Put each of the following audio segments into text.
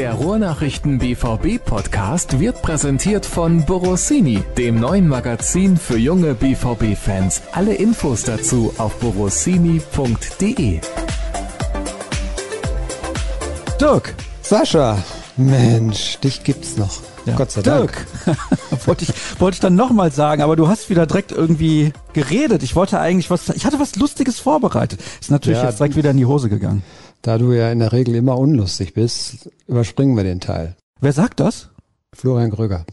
Der Ruhrnachrichten BVB Podcast wird präsentiert von Borossini, dem neuen Magazin für junge BVB Fans. Alle Infos dazu auf borossini.de. Dirk, Sascha, Mensch, dich gibt's noch. Ja. Gott sei Dirk, Dank. wollte ich, wollte ich dann nochmal sagen, aber du hast wieder direkt irgendwie geredet. Ich wollte eigentlich was, ich hatte was Lustiges vorbereitet. Ist natürlich Ja, jetzt direkt wieder in die Hose gegangen. Da du ja in der Regel immer unlustig bist, überspringen wir den Teil. Wer sagt das? Florian Gröger.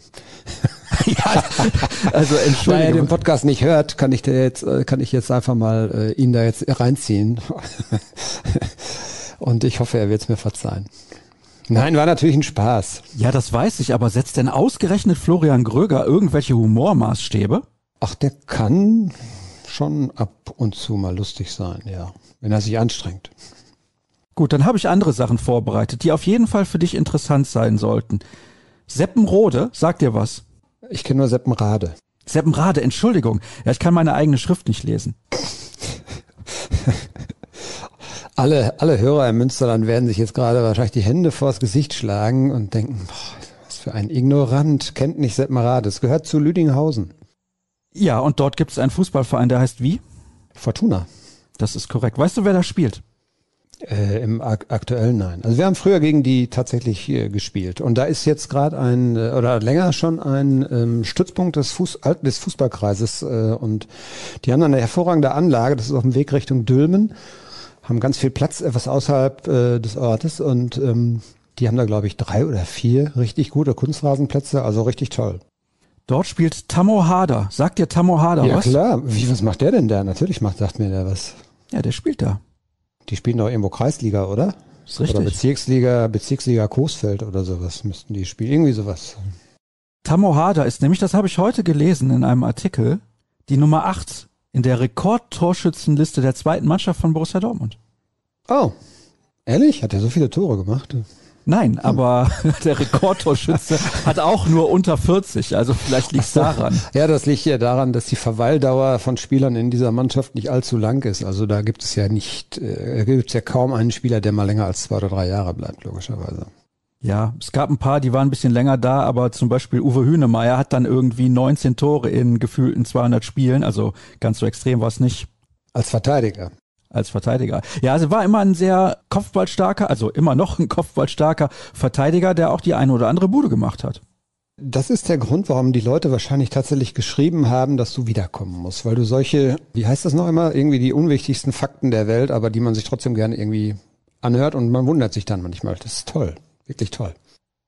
ja, also Da er entschuldige. den Podcast nicht hört, kann ich dir jetzt, äh, kann ich jetzt einfach mal äh, ihn da jetzt reinziehen. Und ich hoffe, er wird es mir verzeihen. Nein, war natürlich ein Spaß. ja, das weiß ich, aber setzt denn ausgerechnet Florian Gröger irgendwelche Humormaßstäbe? Ach, der kann schon ab und zu mal lustig sein, ja. Wenn er sich anstrengt. Gut, dann habe ich andere Sachen vorbereitet, die auf jeden Fall für dich interessant sein sollten. Seppenrode, sagt dir was? Ich kenne nur Seppenrade. Seppenrade, Entschuldigung. Ja, ich kann meine eigene Schrift nicht lesen. Alle, alle Hörer im Münsterland werden sich jetzt gerade wahrscheinlich die Hände vors Gesicht schlagen und denken, boah, was für ein Ignorant, kennt nicht Seppenrade. Es gehört zu Lüdinghausen. Ja, und dort gibt es einen Fußballverein, der heißt wie? Fortuna. Das ist korrekt. Weißt du, wer da spielt? Äh, Im ak aktuellen nein. Also wir haben früher gegen die tatsächlich hier gespielt. Und da ist jetzt gerade ein, äh, oder länger schon ein ähm, Stützpunkt des, Fuß, des Fußballkreises. Äh, und die haben dann eine hervorragende Anlage, das ist auf dem Weg Richtung Dülmen, haben ganz viel Platz etwas außerhalb äh, des Ortes und ähm, die haben da, glaube ich, drei oder vier richtig gute Kunstrasenplätze, also richtig toll. Dort spielt Tammo Harder. Sagt dir Tammo Harder ja was? klar, wie, was macht der denn da? Natürlich macht, sagt mir der was. Ja, der spielt da. Die spielen doch irgendwo Kreisliga, oder? Ist Oder richtig. Bezirksliga, Bezirksliga Coesfeld oder sowas müssten die spielen. Irgendwie sowas. Tammo Harder ist nämlich, das habe ich heute gelesen in einem Artikel, die Nummer 8 in der Rekordtorschützenliste der zweiten Mannschaft von Borussia Dortmund. Oh, ehrlich? Hat er so viele Tore gemacht? Nein, aber der Rekordtorschütze hat auch nur unter 40, also vielleicht liegt es daran. Ja, das liegt ja daran, dass die Verweildauer von Spielern in dieser Mannschaft nicht allzu lang ist. Also da gibt es ja nicht, äh, gibt es ja kaum einen Spieler, der mal länger als zwei oder drei Jahre bleibt, logischerweise. Ja, es gab ein paar, die waren ein bisschen länger da, aber zum Beispiel Uwe Hünemeyer hat dann irgendwie 19 Tore in gefühlten 200 Spielen, also ganz so extrem war es nicht. Als Verteidiger. Als Verteidiger. Ja, also war immer ein sehr kopfballstarker, also immer noch ein kopfballstarker Verteidiger, der auch die eine oder andere Bude gemacht hat. Das ist der Grund, warum die Leute wahrscheinlich tatsächlich geschrieben haben, dass du wiederkommen musst, weil du solche, wie heißt das noch immer, irgendwie die unwichtigsten Fakten der Welt, aber die man sich trotzdem gerne irgendwie anhört und man wundert sich dann manchmal. Das ist toll, wirklich toll.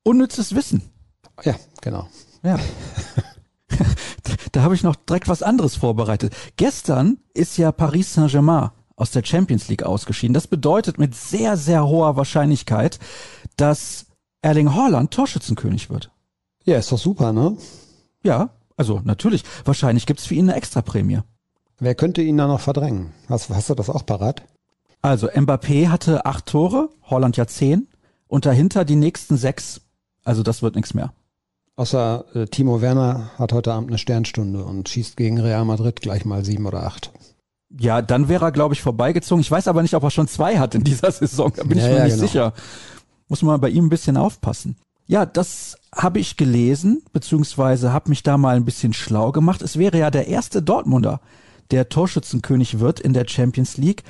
Unnützes Wissen. Ja, genau. Ja. da habe ich noch direkt was anderes vorbereitet. Gestern ist ja Paris Saint-Germain aus der Champions League ausgeschieden. Das bedeutet mit sehr, sehr hoher Wahrscheinlichkeit, dass Erling Haaland Torschützenkönig wird. Ja, ist doch super, ne? Ja, also natürlich. Wahrscheinlich gibt's für ihn eine Extraprämie. Wer könnte ihn da noch verdrängen? Hast, hast du das auch parat? Also Mbappé hatte acht Tore, Holland ja zehn und dahinter die nächsten sechs. Also das wird nichts mehr. Außer äh, Timo Werner hat heute Abend eine Sternstunde und schießt gegen Real Madrid gleich mal sieben oder acht. Ja, dann wäre er, glaube ich, vorbeigezogen. Ich weiß aber nicht, ob er schon zwei hat in dieser Saison. Da bin Ja, ich mir ja, nicht genau. sicher. Muss man bei ihm ein bisschen aufpassen. Ja, das habe ich gelesen, beziehungsweise habe mich da mal ein bisschen schlau gemacht. Es wäre ja der erste Dortmunder, der Torschützenkönig wird in der Champions League.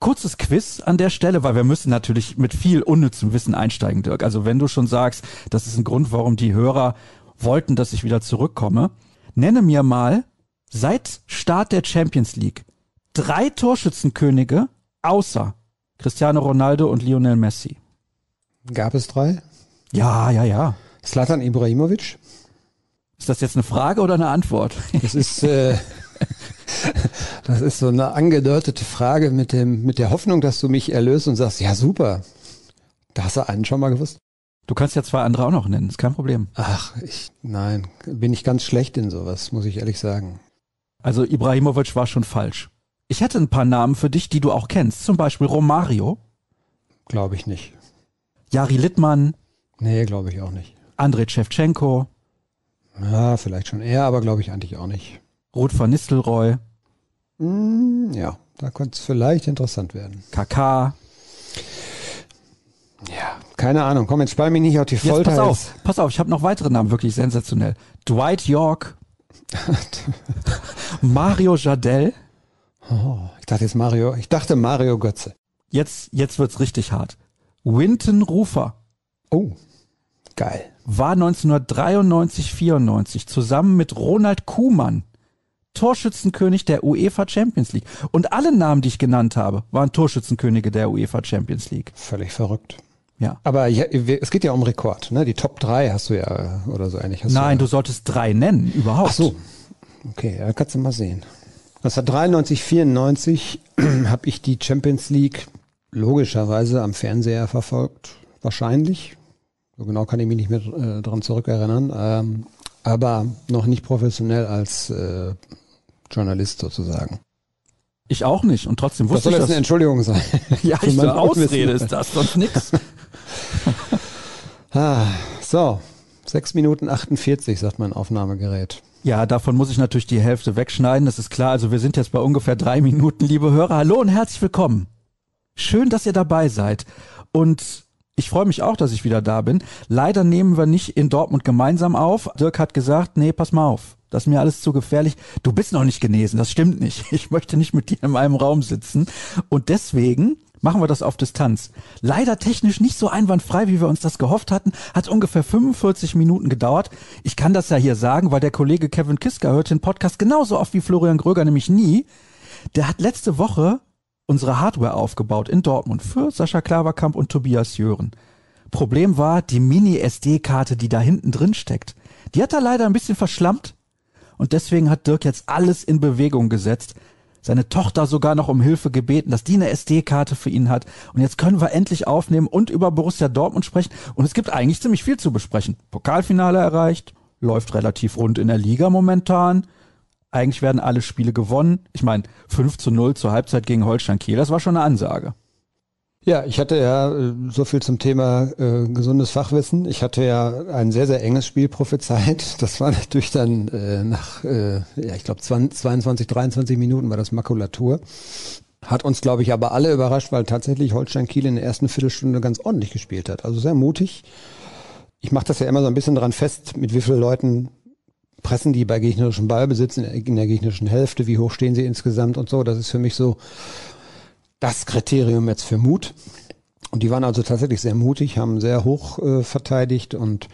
Kurzes Quiz an der Stelle, weil wir müssen natürlich mit viel unnützem Wissen einsteigen, Dirk. Also wenn du schon sagst, das ist ein Grund, warum die Hörer wollten, dass ich wieder zurückkomme. Nenne mir mal seit Start der Champions League drei Torschützenkönige außer Cristiano Ronaldo und Lionel Messi. Gab es drei? Ja, ja, ja. Slatan Ibrahimovic. Ist das jetzt eine Frage oder eine Antwort? Das ist, äh, das ist so eine angedeutete Frage mit dem, mit der Hoffnung, dass du mich erlöst und sagst, ja super. Da hast du einen schon mal gewusst? Du kannst ja zwei andere auch noch nennen, ist kein Problem. Ach, ich, nein, bin ich ganz schlecht in sowas, muss ich ehrlich sagen. Also Ibrahimovic war schon falsch. Ich hätte ein paar Namen für dich, die du auch kennst. Zum Beispiel Romario, Glaube ich nicht. Jari Littmann, Nee, glaube ich auch nicht. Andrei Shevchenko, Ja, vielleicht schon eher, aber glaube ich eigentlich auch nicht. Ruth van Nistelrooy, Hm, ja, da könnte es vielleicht interessant werden. Kaká. Ja, keine Ahnung. Komm, jetzt spar mich nicht auf die Jetzt Folter. pass auf, pass auf, ich habe noch weitere Namen, wirklich sensationell. Dwight York, Mario Jardel. Oh, ich dachte jetzt Mario, ich dachte Mario Götze. Jetzt, jetzt wird's richtig hart. Winton Rufer Oh, geil. war 1993, 94 zusammen mit Ronald Kuhmann Torschützenkönig der UEFA Champions League. Und alle Namen, die ich genannt habe, waren Torschützenkönige der UEFA Champions League. Völlig verrückt. Ja. Aber ja, es geht ja um Rekord, ne? Die Top 3 hast du ja oder so ähnlich. Nein, du, du solltest drei nennen, überhaupt. Ach so. Okay, ja, kannst du mal sehen. 1993, 94 habe ich die Champions League logischerweise am Fernseher verfolgt. Wahrscheinlich. So genau kann ich mich nicht mehr äh, dran zurückerinnern. Ähm, aber noch nicht professionell als äh, Journalist sozusagen. Ich auch nicht. Und trotzdem Das wusste soll ich jetzt das. eine Entschuldigung sein. ja, Für ich mein so Ausrede ist das, sonst nix. Ah, so, 6 Minuten 48, sagt mein Aufnahmegerät. Ja, davon muss ich natürlich die Hälfte wegschneiden, das ist klar. Also wir sind jetzt bei ungefähr drei Minuten, liebe Hörer. Hallo und herzlich willkommen. Schön, dass ihr dabei seid. Und ich freue mich auch, dass ich wieder da bin. Leider nehmen wir nicht in Dortmund gemeinsam auf. Dirk hat gesagt, nee, pass mal auf. Das ist mir alles zu gefährlich. Du bist noch nicht genesen, das stimmt nicht. Ich möchte nicht mit dir in einem Raum sitzen. Und deswegen machen wir das auf Distanz. Leider technisch nicht so einwandfrei, wie wir uns das gehofft hatten. Hat ungefähr 45 Minuten gedauert. Ich kann das ja hier sagen, weil der Kollege Kevin Kiska hört den Podcast genauso oft wie Florian Gröger, nämlich nie. Der hat letzte Woche unsere Hardware aufgebaut in Dortmund für Sascha Klaverkamp und Tobias Jören. Problem war die Mini-SD-Karte, die da hinten drin steckt. Die hat er leider ein bisschen verschlammt und deswegen hat Dirk jetzt alles in Bewegung gesetzt. Seine Tochter sogar noch um Hilfe gebeten, dass die eine SD-Karte für ihn hat. Und jetzt können wir endlich aufnehmen und über Borussia Dortmund sprechen. Und es gibt eigentlich ziemlich viel zu besprechen. Pokalfinale erreicht, läuft relativ rund in der Liga momentan. Eigentlich werden alle Spiele gewonnen. Ich meine, 5 zu 0 zur Halbzeit gegen Holstein Kiel, das war schon eine Ansage. Ja, ich hatte ja äh, so viel zum Thema äh, gesundes Fachwissen. Ich hatte ja ein sehr, sehr enges Spiel prophezeit. Das war natürlich dann äh, nach, äh, ja, ich glaube 22, 23 Minuten war das Makulatur. Hat uns, glaube ich, aber alle überrascht, weil tatsächlich Holstein Kiel in der ersten Viertelstunde ganz ordentlich gespielt hat. Also sehr mutig. Ich mache das ja immer so ein bisschen dran fest, mit wie vielen Leuten pressen die bei gegnerischem Ballbesitz in der, in der gegnerischen Hälfte, wie hoch stehen sie insgesamt und so. Das ist für mich so das Kriterium jetzt für Mut. Und die waren also tatsächlich sehr mutig, haben sehr hoch äh, verteidigt und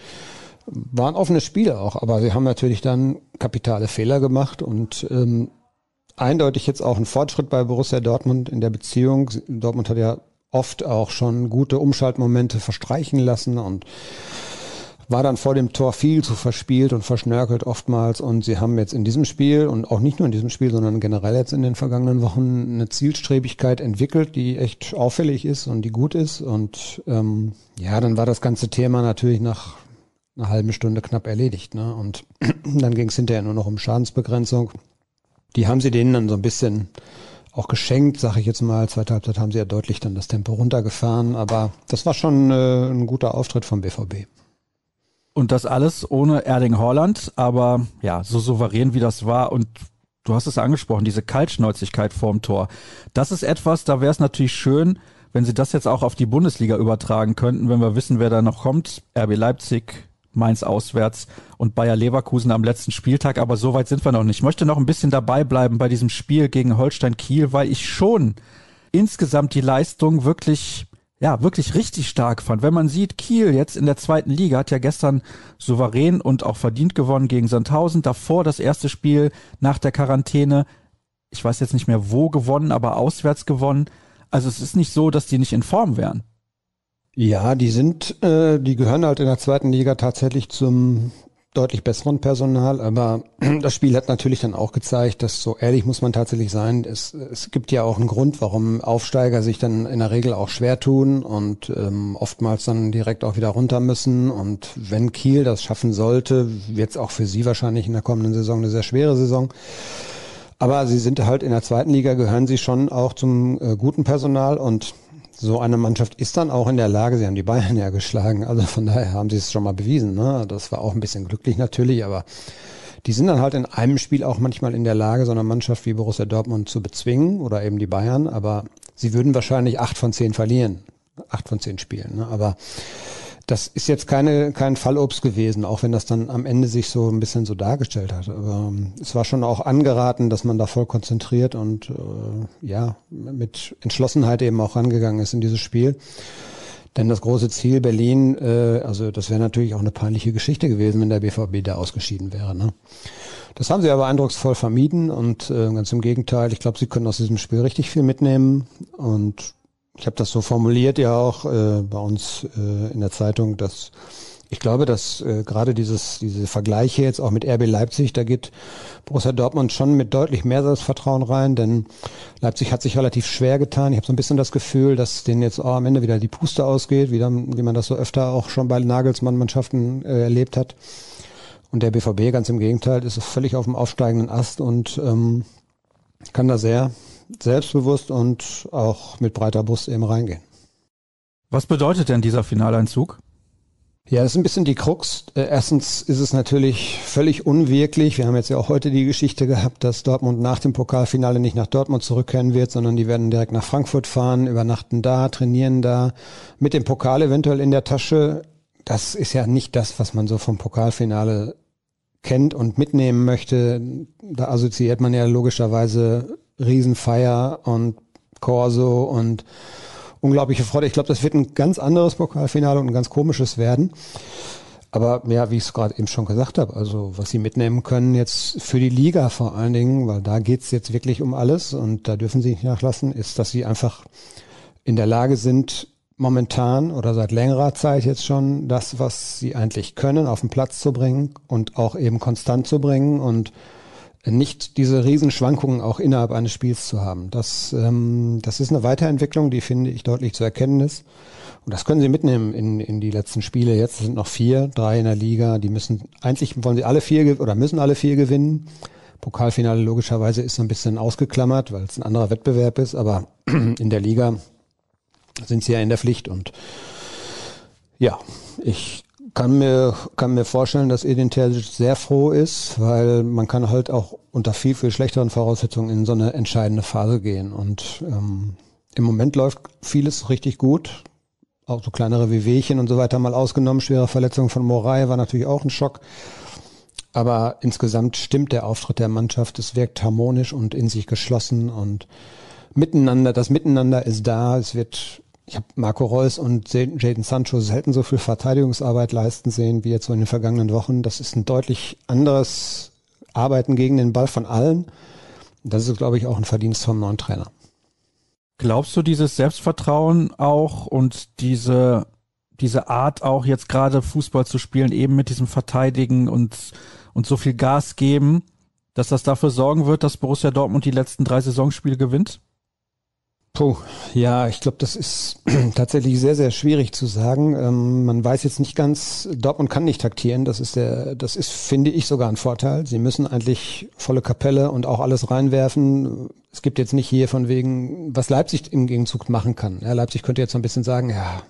waren offene Spiele auch, aber sie haben natürlich dann kapitale Fehler gemacht und ähm, eindeutig jetzt auch ein Fortschritt bei Borussia Dortmund in der Beziehung. Dortmund hat ja oft auch schon gute Umschaltmomente verstreichen lassen und war dann vor dem Tor viel zu verspielt und verschnörkelt oftmals. Und sie haben jetzt in diesem Spiel und auch nicht nur in diesem Spiel, sondern generell jetzt in den vergangenen Wochen eine Zielstrebigkeit entwickelt, die echt auffällig ist und die gut ist. Und ähm, ja, dann war das ganze Thema natürlich nach einer halben Stunde knapp erledigt. Ne? Und dann ging es hinterher nur noch um Schadensbegrenzung. Die haben sie denen dann so ein bisschen auch geschenkt, sage ich jetzt mal. Zweite Halbzeit haben sie ja deutlich dann das Tempo runtergefahren, aber das war schon äh, ein guter Auftritt vom BVB. Und das alles ohne Erding Holland, aber ja, so souverän wie das war und du hast es angesprochen, diese Kaltschnäuzigkeit vorm Tor. Das ist etwas, da wäre es natürlich schön, wenn sie das jetzt auch auf die Bundesliga übertragen könnten, wenn wir wissen, wer da noch kommt. RB Leipzig, Mainz auswärts und Bayer Leverkusen am letzten Spieltag, aber so weit sind wir noch nicht. Ich möchte noch ein bisschen dabei bleiben bei diesem Spiel gegen Holstein Kiel, weil ich schon insgesamt die Leistung wirklich ja, wirklich richtig stark fand. Wenn man sieht, Kiel jetzt in der zweiten Liga hat ja gestern souverän und auch verdient gewonnen gegen Sandhausen. Davor das erste Spiel nach der Quarantäne. Ich weiß jetzt nicht mehr wo gewonnen, aber auswärts gewonnen. Also es ist nicht so, dass die nicht in Form wären. Ja, die sind, äh, die gehören halt in der zweiten Liga tatsächlich zum deutlich besseren Personal, aber das Spiel hat natürlich dann auch gezeigt, dass so ehrlich muss man tatsächlich sein, es, es gibt ja auch einen Grund, warum Aufsteiger sich dann in der Regel auch schwer tun und ähm, oftmals dann direkt auch wieder runter müssen und wenn Kiel das schaffen sollte, wird es auch für sie wahrscheinlich in der kommenden Saison eine sehr schwere Saison. Aber sie sind halt in der zweiten Liga, gehören sie schon auch zum äh, guten Personal und so eine Mannschaft ist dann auch in der Lage, sie haben die Bayern ja geschlagen, also von daher haben sie es schon mal bewiesen. Ne? Das war auch ein bisschen glücklich natürlich, aber die sind dann halt in einem Spiel auch manchmal in der Lage, so eine Mannschaft wie Borussia Dortmund zu bezwingen oder eben die Bayern, aber sie würden wahrscheinlich acht von zehn verlieren, acht von zehn Spielen. Ne? Aber das ist jetzt keine, kein Fallobst gewesen, auch wenn das dann am Ende sich so ein bisschen so dargestellt hat. Aber ähm, es war schon auch angeraten, dass man da voll konzentriert und äh, ja, mit Entschlossenheit eben auch rangegangen ist in dieses Spiel. Denn das große Ziel Berlin, äh, also das wäre natürlich auch eine peinliche Geschichte gewesen, wenn der BVB da ausgeschieden wäre. Ne? Das haben sie aber eindrucksvoll vermieden und äh, ganz im Gegenteil, ich glaube, sie können aus diesem Spiel richtig viel mitnehmen und ich habe das so formuliert ja auch äh, bei uns äh, in der Zeitung, dass ich glaube, dass äh, gerade dieses diese Vergleiche jetzt auch mit RB Leipzig, da geht Borussia Dortmund schon mit deutlich mehr Selbstvertrauen rein, denn Leipzig hat sich relativ schwer getan. Ich habe so ein bisschen das Gefühl, dass denen jetzt auch am Ende wieder die Puste ausgeht, wie, dann, wie man das so öfter auch schon bei Nagelsmann-Mannschaften äh, erlebt hat. Und der BVB ganz im Gegenteil ist völlig auf dem aufsteigenden Ast und ähm, kann da sehr selbstbewusst und auch mit breiter Brust eben reingehen. Was bedeutet denn dieser Finaleinzug? Ja, das ist ein bisschen die Krux. Äh, erstens ist es natürlich völlig unwirklich. Wir haben jetzt ja auch heute die Geschichte gehabt, dass Dortmund nach dem Pokalfinale nicht nach Dortmund zurückkehren wird, sondern die werden direkt nach Frankfurt fahren, übernachten da, trainieren da, mit dem Pokal eventuell in der Tasche. Das ist ja nicht das, was man so vom Pokalfinale kennt und mitnehmen möchte. Da assoziiert man ja logischerweise Riesenfeier und Corso und unglaubliche Freude. Ich glaube, das wird ein ganz anderes Pokalfinale und ein ganz komisches werden. Aber ja, wie ich es gerade eben schon gesagt habe, also was sie mitnehmen können jetzt für die Liga vor allen Dingen, weil da geht's jetzt wirklich um alles und da dürfen sie nicht nachlassen, ist, dass sie einfach in der Lage sind, momentan oder seit längerer Zeit jetzt schon das, was sie eigentlich können, auf den Platz zu bringen und auch eben konstant zu bringen und nicht diese Riesenschwankungen auch innerhalb eines Spiels zu haben. Das, ähm, das ist eine Weiterentwicklung, die finde ich deutlich zu erkennen ist. Und das können sie mitnehmen in, in die letzten Spiele. Jetzt sind noch vier, drei in der Liga. Die müssen, eigentlich wollen sie alle vier oder müssen alle vier gewinnen. Pokalfinale logischerweise ist so ein bisschen ausgeklammert, weil es ein anderer Wettbewerb ist, aber in der Liga sind sie ja in der Pflicht und ja, ich kann mir, kann mir vorstellen, dass Edin Terzic sehr froh ist, weil man kann halt auch unter viel, viel schlechteren Voraussetzungen in so eine entscheidende Phase gehen. Und ähm, im Moment läuft vieles richtig gut. Auch so kleinere Wehwehchen und so weiter mal ausgenommen. Schwere Verletzung von Morai war natürlich auch ein Schock. Aber insgesamt stimmt der Auftritt der Mannschaft. Es wirkt harmonisch und in sich geschlossen und miteinander. Das Miteinander ist da. Es wird ich habe Marco Reus und Jaden Sancho selten so viel Verteidigungsarbeit leisten sehen wie jetzt so in den vergangenen Wochen. Das ist ein deutlich anderes Arbeiten gegen den Ball von allen. Das ist, glaube ich, auch ein Verdienst vom neuen Trainer. Glaubst du, dieses Selbstvertrauen auch und diese, diese Art auch jetzt gerade Fußball zu spielen, eben mit diesem Verteidigen und, und so viel Gas geben, dass das dafür sorgen wird, dass Borussia Dortmund die letzten drei Saisonspiele gewinnt? Puh, ja, ich glaube, das ist tatsächlich sehr, sehr schwierig zu sagen. Ähm, man weiß jetzt nicht ganz, Dortmund kann nicht taktieren. Das ist der, das ist, finde ich, sogar ein Vorteil. Sie müssen eigentlich volle Kapelle und auch alles reinwerfen. Es gibt jetzt nicht hier von wegen, was Leipzig im Gegenzug machen kann. Ja, Leipzig könnte jetzt so ein bisschen sagen, ja,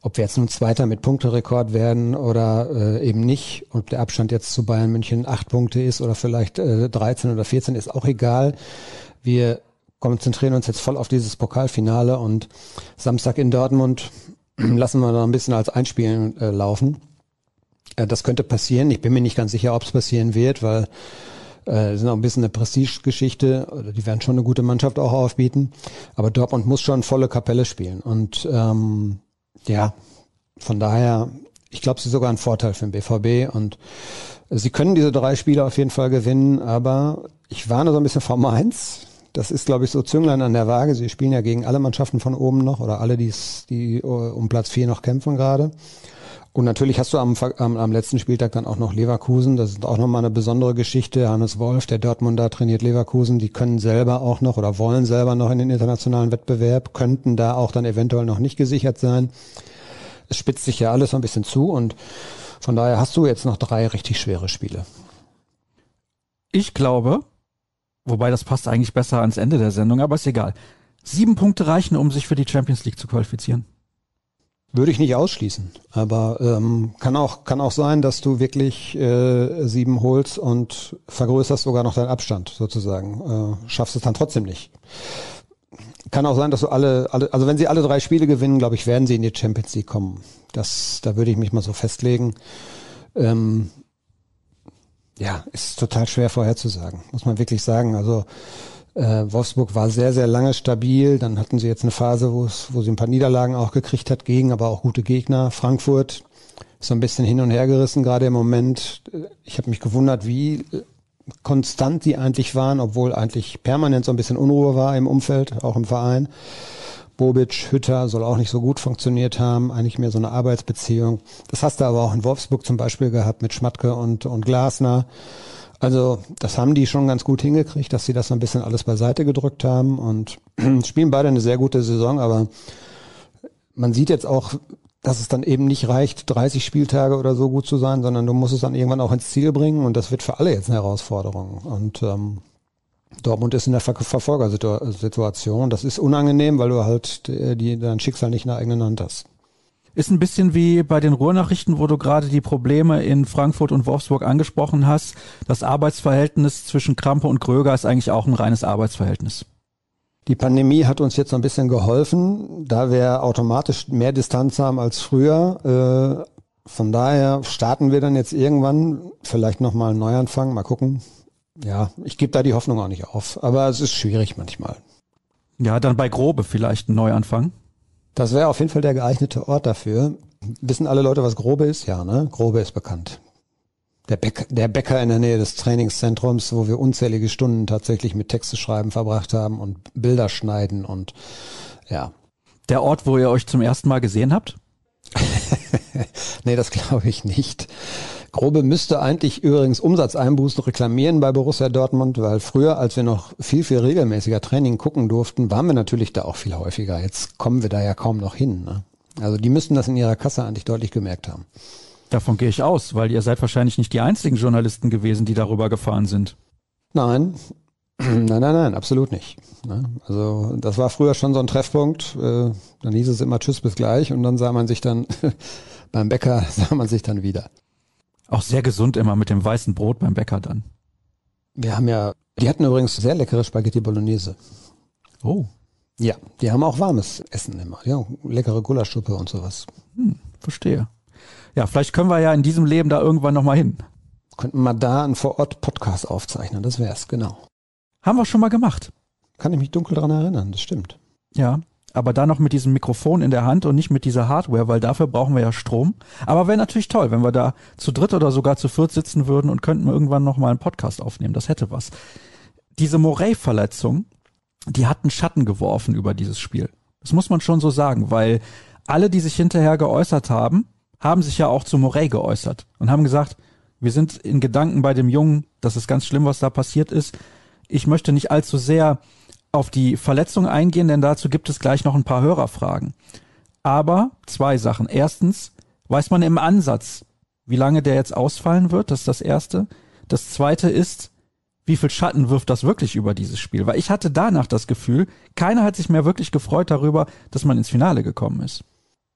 ob wir jetzt nun Zweiter mit Punkterekord werden oder äh, eben nicht, ob der Abstand jetzt zu Bayern München acht Punkte ist oder vielleicht äh, 13 oder 14, ist auch egal. Wir konzentrieren uns jetzt voll auf dieses Pokalfinale und Samstag in Dortmund lassen wir da ein bisschen als Einspielen äh, laufen. Äh, das könnte passieren. Ich bin mir nicht ganz sicher, ob es passieren wird, weil äh, sind auch ein bisschen eine Prestigegeschichte. Die werden schon eine gute Mannschaft auch aufbieten. Aber Dortmund muss schon volle Kapelle spielen. Und ähm, ja, von daher, ich glaube, es ist sogar ein Vorteil für den BVB. Und sie können diese drei Spiele auf jeden Fall gewinnen. Aber ich warne so ein bisschen vor Mainz das ist, glaube ich, so Zünglein an der Waage. Sie spielen ja gegen alle Mannschaften von oben noch oder alle, die's, die äh, um Platz vier noch kämpfen gerade. Und natürlich hast du am, am, am letzten Spieltag dann auch noch Leverkusen. Das ist auch nochmal eine besondere Geschichte. Hannes Wolf, der Dortmunder, trainiert Leverkusen. Die können selber auch noch oder wollen selber noch in den internationalen Wettbewerb, könnten da auch dann eventuell noch nicht gesichert sein. Es spitzt sich ja alles so ein bisschen zu und von daher hast du jetzt noch drei richtig schwere Spiele. Ich glaube, Wobei das passt eigentlich besser ans Ende der Sendung, aber ist egal. Sieben Punkte reichen, um sich für die Champions League zu qualifizieren. Würde ich nicht ausschließen, aber ähm, kann auch kann auch sein, dass du wirklich äh, sieben holst und vergrößerst sogar noch deinen Abstand sozusagen. Äh, schaffst es dann trotzdem nicht. kann auch sein, dass du alle, alle, also wenn sie alle drei Spiele gewinnen, glaube ich, werden sie in die Champions League kommen. Das, da würde ich mich mal so festlegen. Ähm, ja, ist total schwer vorherzusagen, muss man wirklich sagen. Also äh, Wolfsburg war sehr, sehr lange stabil. Dann hatten sie jetzt eine Phase, wo es, wo sie ein paar Niederlagen auch gekriegt hat gegen, aber auch gute Gegner. Frankfurt ist so ein bisschen hin und her gerissen gerade im Moment. Ich habe mich gewundert, wie konstant sie eigentlich waren, obwohl eigentlich permanent so ein bisschen Unruhe war im Umfeld, auch im Verein. Bobic, Hütter soll auch nicht so gut funktioniert haben, eigentlich mehr so eine Arbeitsbeziehung. Das hast du aber auch in Wolfsburg zum Beispiel gehabt mit Schmatke und, und Glasner. Also das haben die schon ganz gut hingekriegt, dass sie das so ein bisschen alles beiseite gedrückt haben und spielen beide eine sehr gute Saison, aber man sieht jetzt auch, dass es dann eben nicht reicht, 30 Spieltage oder so gut zu sein, sondern du musst es dann irgendwann auch ins Ziel bringen und das wird für alle jetzt eine Herausforderung. Und ähm, Dortmund ist in der Ver Verfolgersituation. Das ist unangenehm, weil du halt die, die, dein Schicksal nicht in der eigenen Hand hast. Ist ein bisschen wie bei den Ruhrnachrichten, wo du gerade die Probleme in Frankfurt und Wolfsburg angesprochen hast. Das Arbeitsverhältnis zwischen Krampe und Kröger ist eigentlich auch ein reines Arbeitsverhältnis. Die Pandemie hat uns jetzt ein bisschen geholfen, da wir automatisch mehr Distanz haben als früher. Äh, von daher starten wir dann jetzt irgendwann vielleicht nochmal einen Neuanfang. Mal gucken. Ja, ich gebe da die Hoffnung auch nicht auf. Aber es ist schwierig manchmal. Ja, dann bei Grobe vielleicht ein Neuanfang. Das wäre auf jeden Fall der geeignete Ort dafür. Wissen alle Leute, was Grobe ist? Ja, ne? Grobe ist bekannt der, Bäcker, der Bäcker in der Nähe des Trainingszentrums, wo wir unzählige Stunden tatsächlich mit Texte schreiben verbracht haben und Bilder schneiden und ja. Der Ort, wo ihr euch zum ersten Mal gesehen habt? nee, das glaube ich nicht. Grobe müsste eigentlich übrigens Umsatzeinbußen reklamieren bei Borussia Dortmund, weil früher, als wir noch viel, viel regelmäßiger Training gucken durften, waren wir natürlich da auch viel häufiger. Jetzt kommen wir da ja kaum noch hin. Ne? Also die müssten das in ihrer Kasse eigentlich deutlich gemerkt haben. Davon gehe ich aus, weil ihr seid wahrscheinlich nicht die einzigen Journalisten gewesen, die darüber gefahren sind. Nein, nein, nein, nein, absolut nicht. Ne? Also das war früher schon so ein Treffpunkt. Äh, dann hieß es immer Tschüss bis gleich und dann sah man sich dann beim Bäcker sah man sich dann wieder. Auch sehr gesund immer mit dem weißen Brot beim Bäcker dann. Wir haben ja, die hatten übrigens sehr leckere Spaghetti Bolognese. Oh. Ja, die haben auch warmes Essen immer. Ja, leckere Gulaschsuppe und sowas. Hm, verstehe. Ja, vielleicht können wir ja in diesem Leben da irgendwann nochmal hin. Könnten wir da einen Vor-Ort-Podcast aufzeichnen, das wär's, genau. Haben wir schon mal gemacht. Kann ich mich dunkel dran erinnern, das stimmt. Ja, aber da noch mit diesem Mikrofon in der Hand und nicht mit dieser Hardware, weil dafür brauchen wir ja Strom. Aber wäre natürlich toll, wenn wir da zu dritt oder sogar zu viert sitzen würden und könnten irgendwann nochmal einen Podcast aufnehmen. Das hätte was. Diese Morey-Verletzung, die hat einen Schatten geworfen über dieses Spiel. Das muss man schon so sagen, weil alle, die sich hinterher geäußert haben, haben sich ja auch zu Morey geäußert und haben gesagt, wir sind in Gedanken bei dem Jungen, das ist ganz schlimm, was da passiert ist. Ich möchte nicht allzu sehr auf die Verletzung eingehen, denn dazu gibt es gleich noch ein paar Hörerfragen. Aber zwei Sachen. Erstens, weiß man im Ansatz, wie lange der jetzt ausfallen wird? Das ist das Erste. Das Zweite ist, wie viel Schatten wirft das wirklich über dieses Spiel? Weil ich hatte danach das Gefühl, keiner hat sich mehr wirklich gefreut darüber, dass man ins Finale gekommen ist.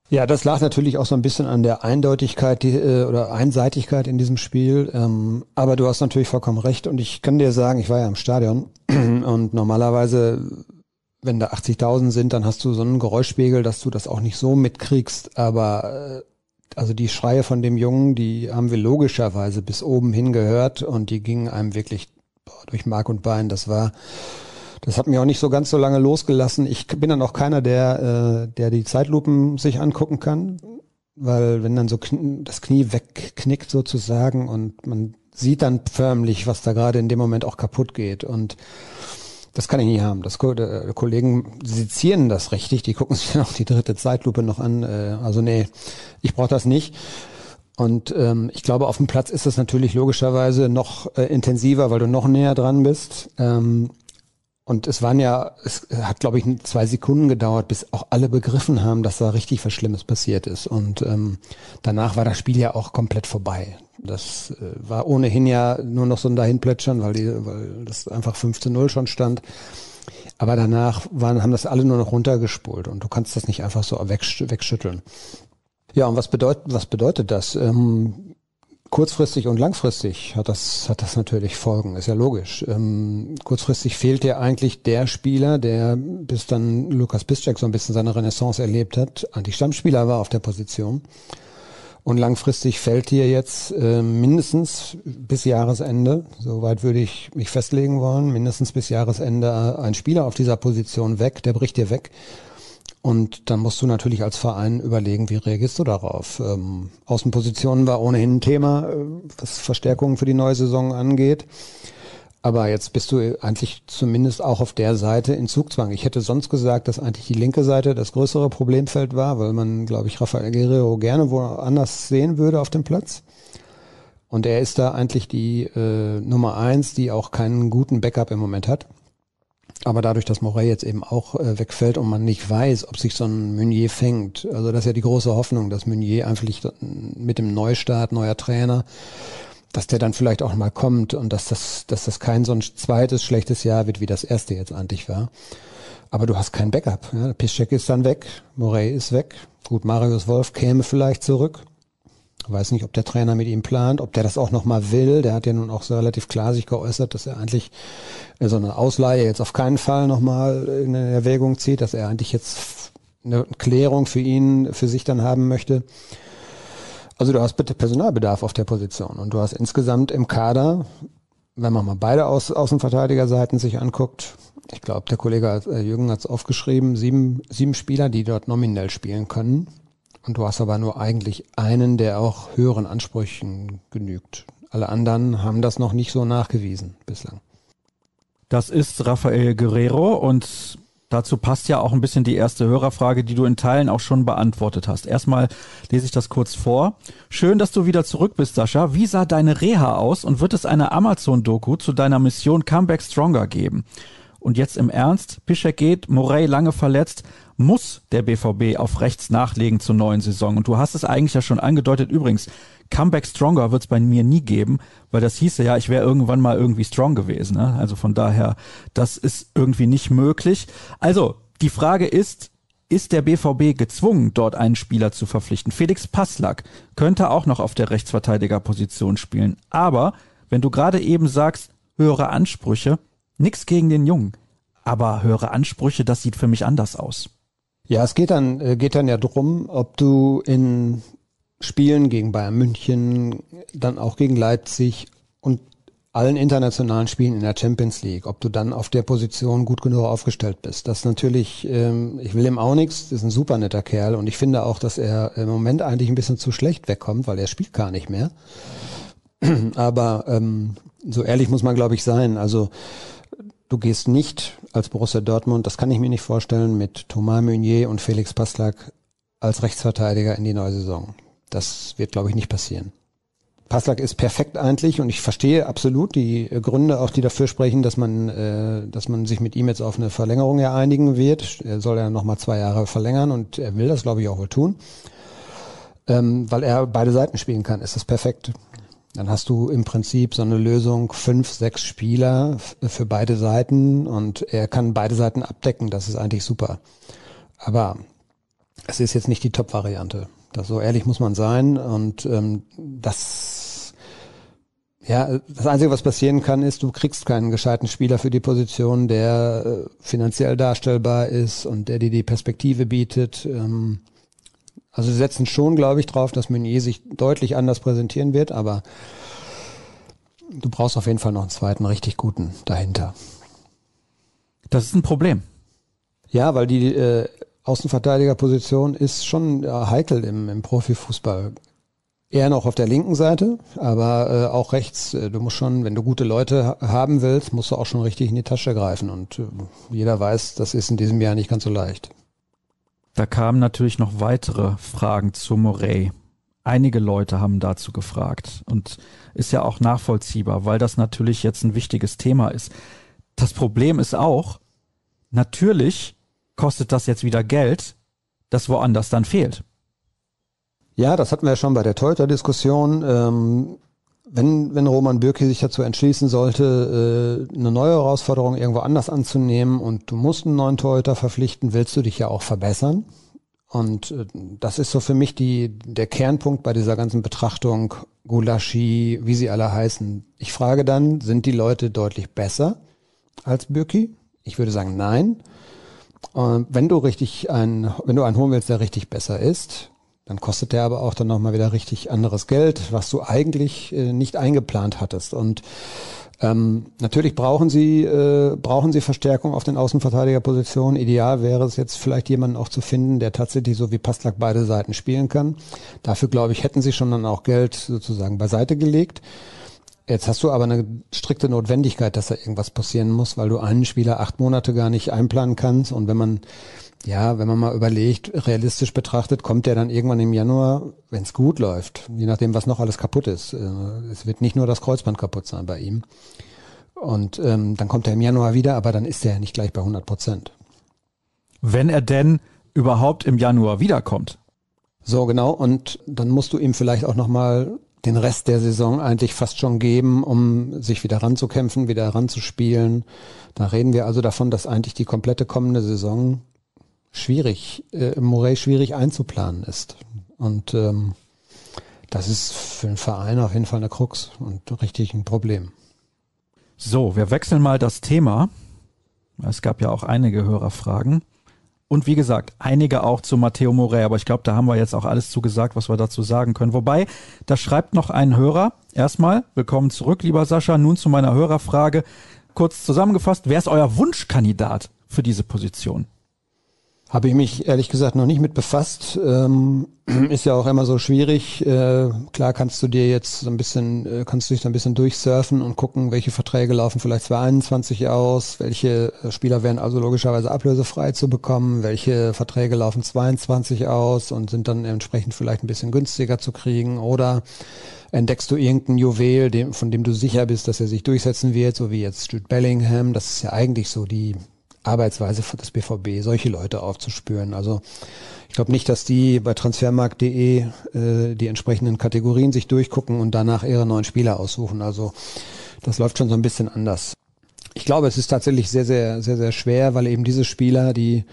Ja, das lag natürlich auch so ein bisschen an der Eindeutigkeit die, äh, oder Einseitigkeit in diesem Spiel. Ähm, aber du hast natürlich vollkommen recht. Und ich kann dir sagen, ich war ja im Stadion und normalerweise, wenn da 80.000 sind, dann hast du so einen Geräuschspiegel, dass du das auch nicht so mitkriegst. Aber äh, also die Schreie von dem Jungen, die haben wir logischerweise bis oben hin gehört und die gingen einem wirklich durch Mark und Bein. Das war das hat mich auch nicht so ganz so lange losgelassen. Ich bin dann auch keiner, der, äh, der die Zeitlupen sich angucken kann, weil wenn dann so kn das Knie wegknickt sozusagen und man sieht dann förmlich, was da gerade in dem Moment auch kaputt geht und das kann ich nie haben. Das äh, Kollegen sezieren das richtig, die gucken sich dann auch die dritte Zeitlupe noch an. Äh, also nee, ich brauche das nicht. Und ähm, ich glaube, auf dem Platz ist das natürlich logischerweise noch äh, intensiver, weil du noch näher dran bist. Ähm, und es waren ja, es hat, glaube ich, zwei Sekunden gedauert, bis auch alle begriffen haben, dass da richtig was Schlimmes passiert ist. Und ähm, danach war das Spiel ja auch komplett vorbei. Das äh, war ohnehin ja nur noch so ein Dahinplätschern, weil, die, weil das einfach 15-0 schon stand. Aber danach waren, haben das alle nur noch runtergespult und du kannst das nicht einfach so wegsch wegschütteln. Ja, und was bedeutet, was bedeutet das? Ähm, kurzfristig und langfristig hat das, hat das natürlich Folgen, ist ja logisch. Ähm, kurzfristig fehlt dir eigentlich der Spieler, der bis dann Lukas Piszczek so ein bisschen seine Renaissance erlebt hat, eigentlich Stammspieler war auf der Position. Und langfristig fällt dir jetzt äh, mindestens bis Jahresende, soweit würde ich mich festlegen wollen, mindestens bis Jahresende ein Spieler auf dieser Position weg, der bricht dir weg. Und dann musst du natürlich als Verein überlegen, wie reagierst du darauf. Ähm, Außenpositionen war ohnehin ein Thema, äh, was Verstärkungen für die neue Saison angeht. Aber jetzt bist du eigentlich zumindest auch auf der Seite in Zugzwang. Ich hätte sonst gesagt, dass eigentlich die linke Seite das größere Problemfeld war, weil man, glaube ich, Rafael Guerrero gerne woanders sehen würde auf dem Platz. Und er ist da eigentlich die äh, Nummer eins, die auch keinen guten Backup im Moment hat. Aber dadurch, dass Morey jetzt eben auch äh, wegfällt und man nicht weiß, ob sich so ein Meunier fängt, also das ist ja die große Hoffnung, dass Meunier einfach mit dem Neustart, neuer Trainer, dass der dann vielleicht auch mal kommt und dass das, dass das kein so ein zweites schlechtes Jahr wird, wie das erste jetzt eigentlich war. Aber du hast kein Backup. Ja. Piszczek ist dann weg, Morey ist weg. Gut, Marius Wolf käme vielleicht zurück. Weiß nicht, ob der Trainer mit ihm plant, ob der das auch nochmal will. Der hat ja nun auch so relativ klar sich geäußert, dass er eigentlich so eine Ausleihe jetzt auf keinen Fall nochmal in Erwägung zieht, dass er eigentlich jetzt eine Klärung für ihn, für sich dann haben möchte. Also du hast bitte Personalbedarf auf der Position und du hast insgesamt im Kader, wenn man mal beide Aus Außenverteidigerseiten sich anguckt, ich glaube, der Kollege äh, Jürgen hat es aufgeschrieben, sieben, sieben Spieler, die dort nominell spielen können. Und du hast aber nur eigentlich einen, der auch höheren Ansprüchen genügt. Alle anderen haben das noch nicht so nachgewiesen bislang. Das ist Rafael Guerrero und Dazu passt ja auch ein bisschen die erste Hörerfrage, die du in Teilen auch schon beantwortet hast. Erstmal lese ich das kurz vor. Schön, dass du wieder zurück bist, Sascha. Wie sah deine Reha aus und wird es eine Amazon-Doku zu deiner Mission Comeback Stronger geben? Und jetzt im Ernst, Pischek geht, Morey lange verletzt, muss der BVB auf rechts nachlegen zur neuen Saison. Und du hast es eigentlich ja schon angedeutet. Übrigens, Comeback Stronger wird es bei mir nie geben, weil das hieße ja, ich wäre irgendwann mal irgendwie strong gewesen. Ne? Also von daher, das ist irgendwie nicht möglich. Also, die Frage ist, ist der BVB gezwungen, dort einen Spieler zu verpflichten? Felix Passlack könnte auch noch auf der Rechtsverteidigerposition spielen. Aber wenn du gerade eben sagst, höhere Ansprüche, nix gegen den Jungen. Aber höhere Ansprüche, das sieht für mich anders aus. Ja, es geht dann, äh, geht dann ja drum, ob du in Spielen gegen Bayern München, dann auch gegen Leipzig und allen internationalen Spielen in der Champions League, ob du dann auf der Position gut genug aufgestellt bist. Das natürlich, ähm, ich will ihm auch nichts, ist ein super netter Kerl und ich finde auch, dass er im Moment eigentlich ein bisschen zu schlecht wegkommt, weil er spielt gar nicht mehr. Aber ähm, so ehrlich muss man, glaube ich, sein. Also du gehst nicht als Borussia Dortmund, das kann ich mir nicht vorstellen, mit Thomas Meunier und Felix Passlack als Rechtsverteidiger in die neue Saison. Das wird, glaube ich, nicht passieren. Passlack ist perfekt eigentlich und ich verstehe absolut die Gründe, auch die dafür sprechen, dass man, äh, dass man sich mit ihm jetzt auf eine Verlängerung ja einigen wird. Er soll ja nochmal zwei Jahre verlängern und er will das, glaube ich, auch wohl tun. Ähm, weil er beide Seiten spielen kann, ist das perfekt. Dann hast du im Prinzip so eine Lösung, fünf, sechs Spieler für beide Seiten und er kann beide Seiten abdecken. Das ist eigentlich super. Aber es ist jetzt nicht die Top-Variante. So ehrlich muss man sein. Und ähm, das, ja, das Einzige, was passieren kann, ist, du kriegst keinen gescheiten Spieler für die Position, der äh, finanziell darstellbar ist und der dir die Perspektive bietet. Ähm, also sie setzen schon, glaube ich, drauf, dass Meunier sich deutlich anders präsentieren wird, aber du brauchst auf jeden Fall noch einen zweiten richtig guten dahinter. Das ist ein Problem. Ja, weil die äh, Außenverteidigerposition ist schon äh, heikel im, im Profifußball. Eher noch auf der linken Seite, aber äh, auch rechts. Äh, du musst schon, wenn du gute Leute haben willst, musst du auch schon richtig in die Tasche greifen. Und äh, jeder weiß, das ist in diesem Jahr nicht ganz so leicht. Da kamen natürlich noch weitere Fragen zu Morey. Einige Leute haben dazu gefragt und ist ja auch nachvollziehbar, weil das natürlich jetzt ein wichtiges Thema ist. Das Problem ist auch, natürlich kostet das jetzt wieder Geld, das woanders dann fehlt. Ja, das hatten wir ja schon bei der Teuter-Diskussion. Ähm, wenn, wenn Roman Bürki sich dazu entschließen sollte, äh, eine neue Herausforderung irgendwo anders anzunehmen und du musst einen neuen Torhüter verpflichten, willst du dich ja auch verbessern. Und äh, das ist so für mich die, der Kernpunkt bei dieser ganzen Betrachtung, Gulaschi, wie sie alle heißen. Ich frage dann, sind die Leute deutlich besser als Bürki? Ich würde sagen, nein. Und wenn du richtig einen, wenn du einen holen willst, der richtig besser ist, dann kostet der aber auch dann nochmal wieder richtig anderes Geld, was du eigentlich äh, nicht eingeplant hattest. Und ähm, natürlich brauchen sie, äh, brauchen sie Verstärkung auf den Außenverteidigerpositionen. Ideal wäre es jetzt vielleicht jemanden auch zu finden, der tatsächlich so wie Pastlak beide Seiten spielen kann. Dafür glaube ich, hätten sie schon dann auch Geld sozusagen beiseite gelegt. Jetzt hast du aber eine strikte Notwendigkeit, dass da irgendwas passieren muss, weil du einen Spieler acht Monate gar nicht einplanen kannst. Und wenn man ja, wenn man mal überlegt, realistisch betrachtet, kommt der dann irgendwann im Januar, wenn es gut läuft, je nachdem, was noch alles kaputt ist. Äh, es wird nicht nur das Kreuzband kaputt sein bei ihm. Und ähm, dann kommt er im Januar wieder, aber dann ist er ja nicht gleich bei 100 Prozent. Wenn er denn überhaupt im Januar wiederkommt. So genau. Und dann musst du ihm vielleicht auch noch mal den Rest der Saison eigentlich fast schon geben, um sich wieder ranzukämpfen, wieder ranzuspielen. Da reden wir also davon, dass eigentlich die komplette kommende Saison schwierig, äh, Morey schwierig einzuplanen ist. Und ähm, das ist für den Verein auf jeden Fall eine Krux und richtig ein Problem. So, wir wechseln mal das Thema. Es gab ja auch einige Hörerfragen. Und wie gesagt, einige auch zu Matteo Morey, aber ich glaube, da haben wir jetzt auch alles zugesagt, was wir dazu sagen können. Wobei, da schreibt noch ein Hörer. Erstmal, willkommen zurück, lieber Sascha. Nun zu meiner Hörerfrage. Kurz zusammengefasst, wer ist euer Wunschkandidat für diese Position? Habe ich mich ehrlich gesagt noch nicht mit befasst. Ähm, ist ja auch immer so schwierig. Äh, klar kannst du dir jetzt so ein bisschen, äh, kannst du dich da ein bisschen durchsurfen und gucken, welche Verträge laufen vielleicht 2021 aus, welche äh, Spieler werden also logischerweise ablösefrei zu bekommen, welche Verträge laufen 22 aus und sind dann entsprechend vielleicht ein bisschen günstiger zu kriegen oder entdeckst du irgendein Juwel, von dem du sicher bist, dass er sich durchsetzen wird, so wie jetzt Jude Bellingham. Das ist ja eigentlich so die Arbeitsweise des BVB, solche Leute aufzuspüren. Also ich glaube nicht, dass die bei transfermarkt.de äh, die entsprechenden Kategorien sich durchgucken und danach ihre neuen Spieler aussuchen. Also das läuft schon so ein bisschen anders. Ich glaube, es ist tatsächlich sehr, sehr, sehr, sehr schwer, weil eben diese Spieler, die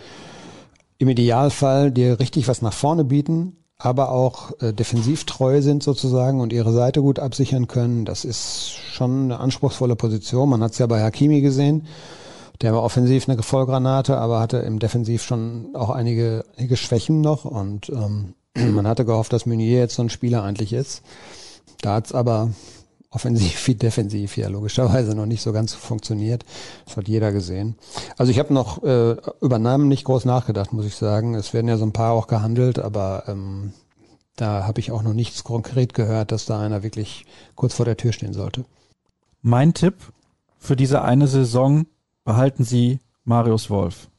im Idealfall dir richtig was nach vorne bieten, aber auch äh, defensiv treu sind sozusagen und ihre Seite gut absichern können. Das ist schon eine anspruchsvolle Position. Man hat es ja bei Hakimi gesehen. Der war offensiv eine Vollgranate, aber hatte im Defensiv schon auch einige, einige Schwächen noch und ähm, man hatte gehofft, dass Meunier jetzt so ein Spieler eigentlich ist. Da hat's aber offensiv wie defensiv ja logischerweise noch nicht so ganz funktioniert. Das hat jeder gesehen. Also ich habe noch äh, über Namen nicht groß nachgedacht, muss ich sagen. Es werden ja so ein paar auch gehandelt, aber ähm, da habe ich auch noch nichts konkret gehört, dass da einer wirklich kurz vor der Tür stehen sollte. Mein Tipp für diese eine Saison behalten Sie Marius Wolf?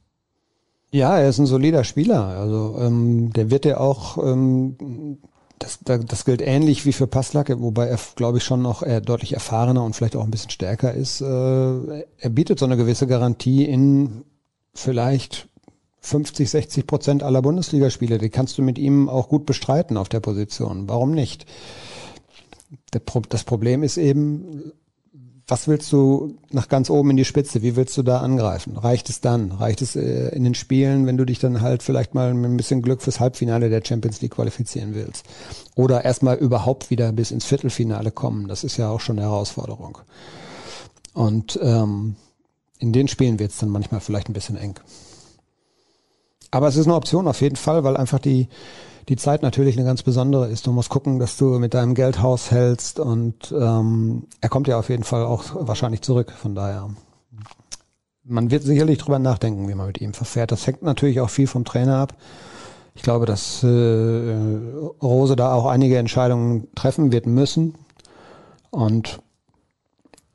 Ja, er ist ein solider Spieler. Also ähm, der wird ja auch, ähm, das, das gilt ähnlich wie für Passlack, wobei er, glaube ich, schon noch eher deutlich erfahrener und vielleicht auch ein bisschen stärker ist. Äh, er bietet so eine gewisse Garantie in vielleicht 50, 60 Prozent aller Bundesligaspiele. Die kannst du mit ihm auch gut bestreiten auf der Position. Warum nicht? Das Problem ist eben, was willst du nach ganz oben in die Spitze? Wie willst du da angreifen? Reicht es dann? Reicht es äh, in den Spielen, wenn du dich dann halt vielleicht mal mit ein bisschen Glück fürs Halbfinale der Champions League qualifizieren willst? Oder erstmal überhaupt wieder bis ins Viertelfinale kommen? Das ist ja auch schon eine Herausforderung. Und ähm, in den Spielen wird es dann manchmal vielleicht ein bisschen eng. Aber es ist eine Option auf jeden Fall, weil einfach die die Zeit natürlich eine ganz besondere ist. Du musst gucken, dass du mit deinem Geld haushältst und ähm, er kommt ja auf jeden Fall auch wahrscheinlich zurück. Von daher, man wird sicherlich drüber nachdenken, wie man mit ihm verfährt. Das hängt natürlich auch viel vom Trainer ab. Ich glaube, dass äh, Rose da auch einige Entscheidungen treffen wird müssen. Und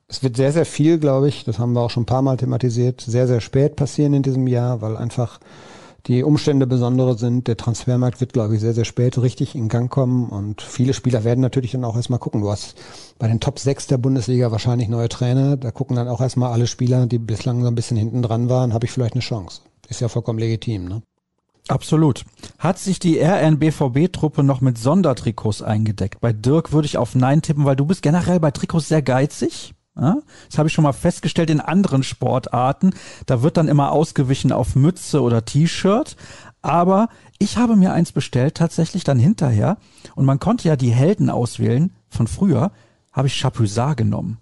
es wird sehr, sehr viel, glaube ich, das haben wir auch schon ein paar Mal thematisiert, sehr, sehr spät passieren in diesem Jahr, weil einfach die Umstände besondere sind. Der Transfermarkt wird, glaube ich, sehr, sehr spät richtig in Gang kommen und viele Spieler werden natürlich dann auch erstmal gucken. Du hast bei den Top 6 der Bundesliga wahrscheinlich neue Trainer. Da gucken dann auch erstmal alle Spieler, die bislang so ein bisschen hinten dran waren, habe ich vielleicht eine Chance. Ist ja vollkommen legitim, ne? Absolut. Hat sich die RNBVB-Truppe noch mit Sondertrikots eingedeckt? Bei Dirk würde ich auf Nein tippen, weil du bist generell bei Trikots sehr geizig. Das habe ich schon mal festgestellt in anderen Sportarten. Da wird dann immer ausgewichen auf Mütze oder T-Shirt. Aber ich habe mir eins bestellt, tatsächlich dann hinterher. Und man konnte ja die Helden auswählen von früher. Habe ich Chapuisat genommen.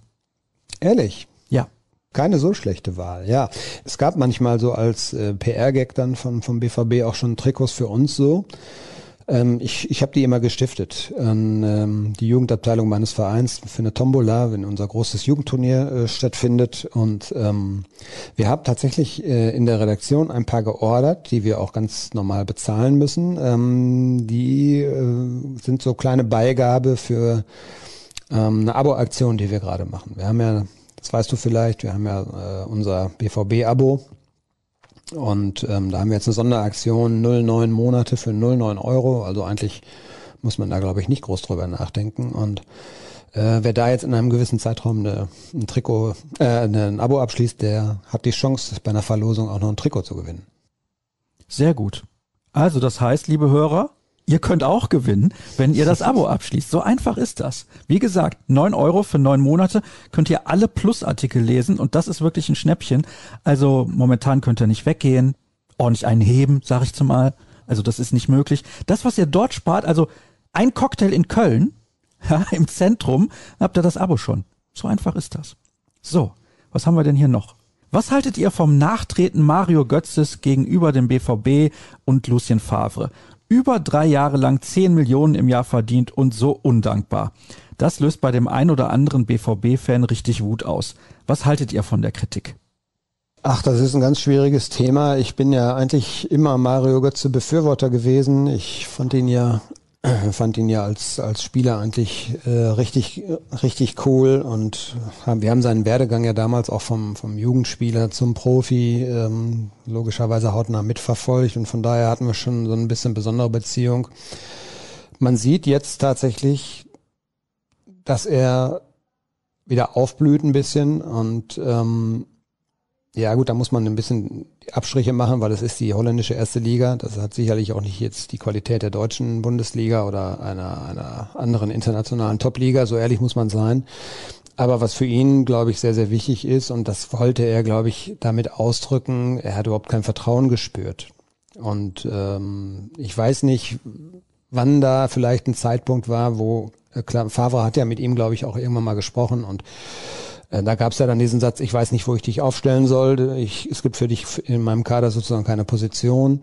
Ehrlich? Ja. Keine so schlechte Wahl, ja. Es gab manchmal so als äh, PR-Gag dann von, vom BVB auch schon Trikots für uns so. Ähm, ich ich habe die immer gestiftet an ähm, die Jugendabteilung meines Vereins für eine Tombola, wenn unser großes Jugendturnier äh, stattfindet. Und ähm, wir haben tatsächlich äh, in der Redaktion ein paar geordert, die wir auch ganz normal bezahlen müssen. Ähm, die äh, sind so kleine Beigabe für ähm, eine Abo-Aktion, die wir gerade machen. Wir haben ja, das weißt du vielleicht, wir haben ja äh, unser BVB-Abo und ähm, da haben wir jetzt eine Sonderaktion, 09 Monate für 09 Euro. Also eigentlich muss man da, glaube ich, nicht groß drüber nachdenken. Und äh, wer da jetzt in einem gewissen Zeitraum eine, ein Trikot, äh, ein Abo abschließt, der hat die Chance, bei einer Verlosung auch noch ein Trikot zu gewinnen. Sehr gut. Also das heißt, liebe Hörer, Ihr könnt auch gewinnen, wenn ihr das Abo abschließt. So einfach ist das. Wie gesagt, neun Euro für neun Monate könnt ihr alle Plusartikel lesen und das ist wirklich ein Schnäppchen. Also momentan könnt ihr nicht weggehen, ordentlich einen heben, sag ich zumal. Also das ist nicht möglich. Das, was ihr dort spart, also ein Cocktail in Köln, ja, im Zentrum, habt ihr das Abo schon. So einfach ist das. So, was haben wir denn hier noch? Was haltet ihr vom Nachtreten Mario Götzes gegenüber dem BVB und Lucien Favre? Über drei Jahre lang 10 Millionen im Jahr verdient und so undankbar. Das löst bei dem ein oder anderen BVB-Fan richtig Wut aus. Was haltet ihr von der Kritik? Ach, das ist ein ganz schwieriges Thema. Ich bin ja eigentlich immer Mario Götze Befürworter gewesen. Ich fand ihn ja fand ihn ja als, als Spieler eigentlich äh, richtig, richtig cool und haben, wir haben seinen Werdegang ja damals auch vom, vom Jugendspieler zum Profi ähm, logischerweise hautnah mitverfolgt und von daher hatten wir schon so ein bisschen besondere Beziehung. Man sieht jetzt tatsächlich, dass er wieder aufblüht ein bisschen und ähm, ja gut, da muss man ein bisschen Abstriche machen, weil es ist die holländische erste Liga. Das hat sicherlich auch nicht jetzt die Qualität der deutschen Bundesliga oder einer, einer anderen internationalen Top-Liga. So ehrlich muss man sein. Aber was für ihn, glaube ich, sehr, sehr wichtig ist, und das wollte er, glaube ich, damit ausdrücken, er hat überhaupt kein Vertrauen gespürt. Und ähm, ich weiß nicht, wann da vielleicht ein Zeitpunkt war, wo, äh, klar, Favre hat ja mit ihm, glaube ich, auch irgendwann mal gesprochen und da gab es ja dann diesen Satz, ich weiß nicht, wo ich dich aufstellen soll. Ich, es gibt für dich in meinem Kader sozusagen keine Position.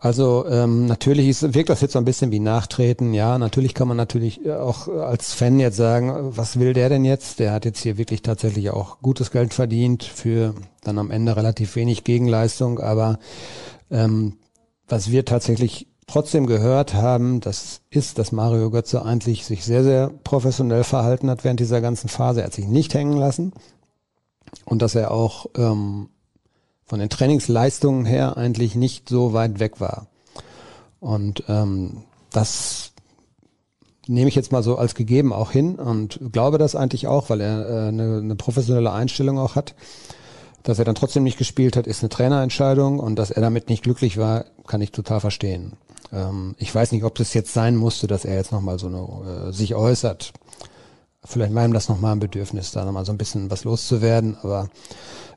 Also ähm, natürlich ist, wirkt das jetzt so ein bisschen wie Nachtreten. Ja, natürlich kann man natürlich auch als Fan jetzt sagen, was will der denn jetzt? Der hat jetzt hier wirklich tatsächlich auch gutes Geld verdient für dann am Ende relativ wenig Gegenleistung. Aber ähm, was wir tatsächlich trotzdem gehört haben, das ist, dass Mario Götze eigentlich sich sehr, sehr professionell verhalten hat während dieser ganzen Phase. Er hat sich nicht hängen lassen und dass er auch ähm, von den Trainingsleistungen her eigentlich nicht so weit weg war. Und ähm, das nehme ich jetzt mal so als gegeben auch hin und glaube das eigentlich auch, weil er äh, eine, eine professionelle Einstellung auch hat. Dass er dann trotzdem nicht gespielt hat, ist eine Trainerentscheidung und dass er damit nicht glücklich war, kann ich total verstehen. Ähm, ich weiß nicht, ob das jetzt sein musste, dass er jetzt nochmal so eine, äh, sich äußert. Vielleicht war ihm das nochmal ein Bedürfnis, da nochmal so ein bisschen was loszuwerden. Aber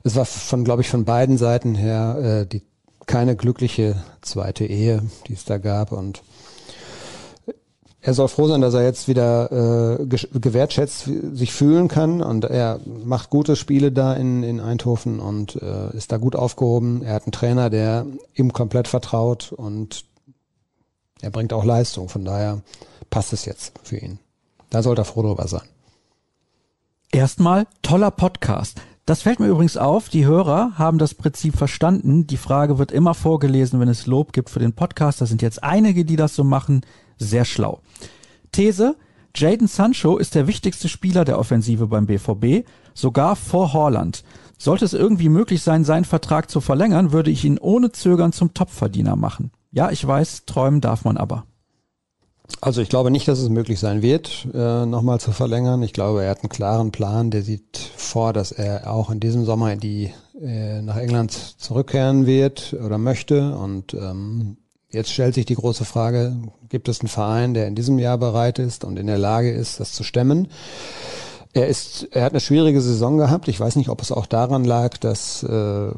es war von, glaube ich, von beiden Seiten her äh, die keine glückliche zweite Ehe, die es da gab. Und er soll froh sein, dass er jetzt wieder äh, gewertschätzt sich fühlen kann und er macht gute Spiele da in, in Eindhoven und äh, ist da gut aufgehoben. Er hat einen Trainer, der ihm komplett vertraut und er bringt auch Leistung, von daher passt es jetzt für ihn. Da sollte er froh drüber sein. Erstmal toller Podcast. Das fällt mir übrigens auf, die Hörer haben das Prinzip verstanden. Die Frage wird immer vorgelesen, wenn es Lob gibt für den Podcast. Da sind jetzt einige, die das so machen. Sehr schlau. These, Jaden Sancho ist der wichtigste Spieler der Offensive beim BVB, sogar vor Horland. Sollte es irgendwie möglich sein, seinen Vertrag zu verlängern, würde ich ihn ohne Zögern zum Topverdiener machen. Ja, ich weiß, träumen darf man aber. Also ich glaube nicht, dass es möglich sein wird, äh, nochmal zu verlängern. Ich glaube, er hat einen klaren Plan. Der sieht vor, dass er auch in diesem Sommer in die, äh, nach England zurückkehren wird oder möchte. Und ähm, jetzt stellt sich die große Frage, gibt es einen Verein, der in diesem Jahr bereit ist und in der Lage ist, das zu stemmen? Er ist, er hat eine schwierige Saison gehabt. Ich weiß nicht, ob es auch daran lag, dass äh,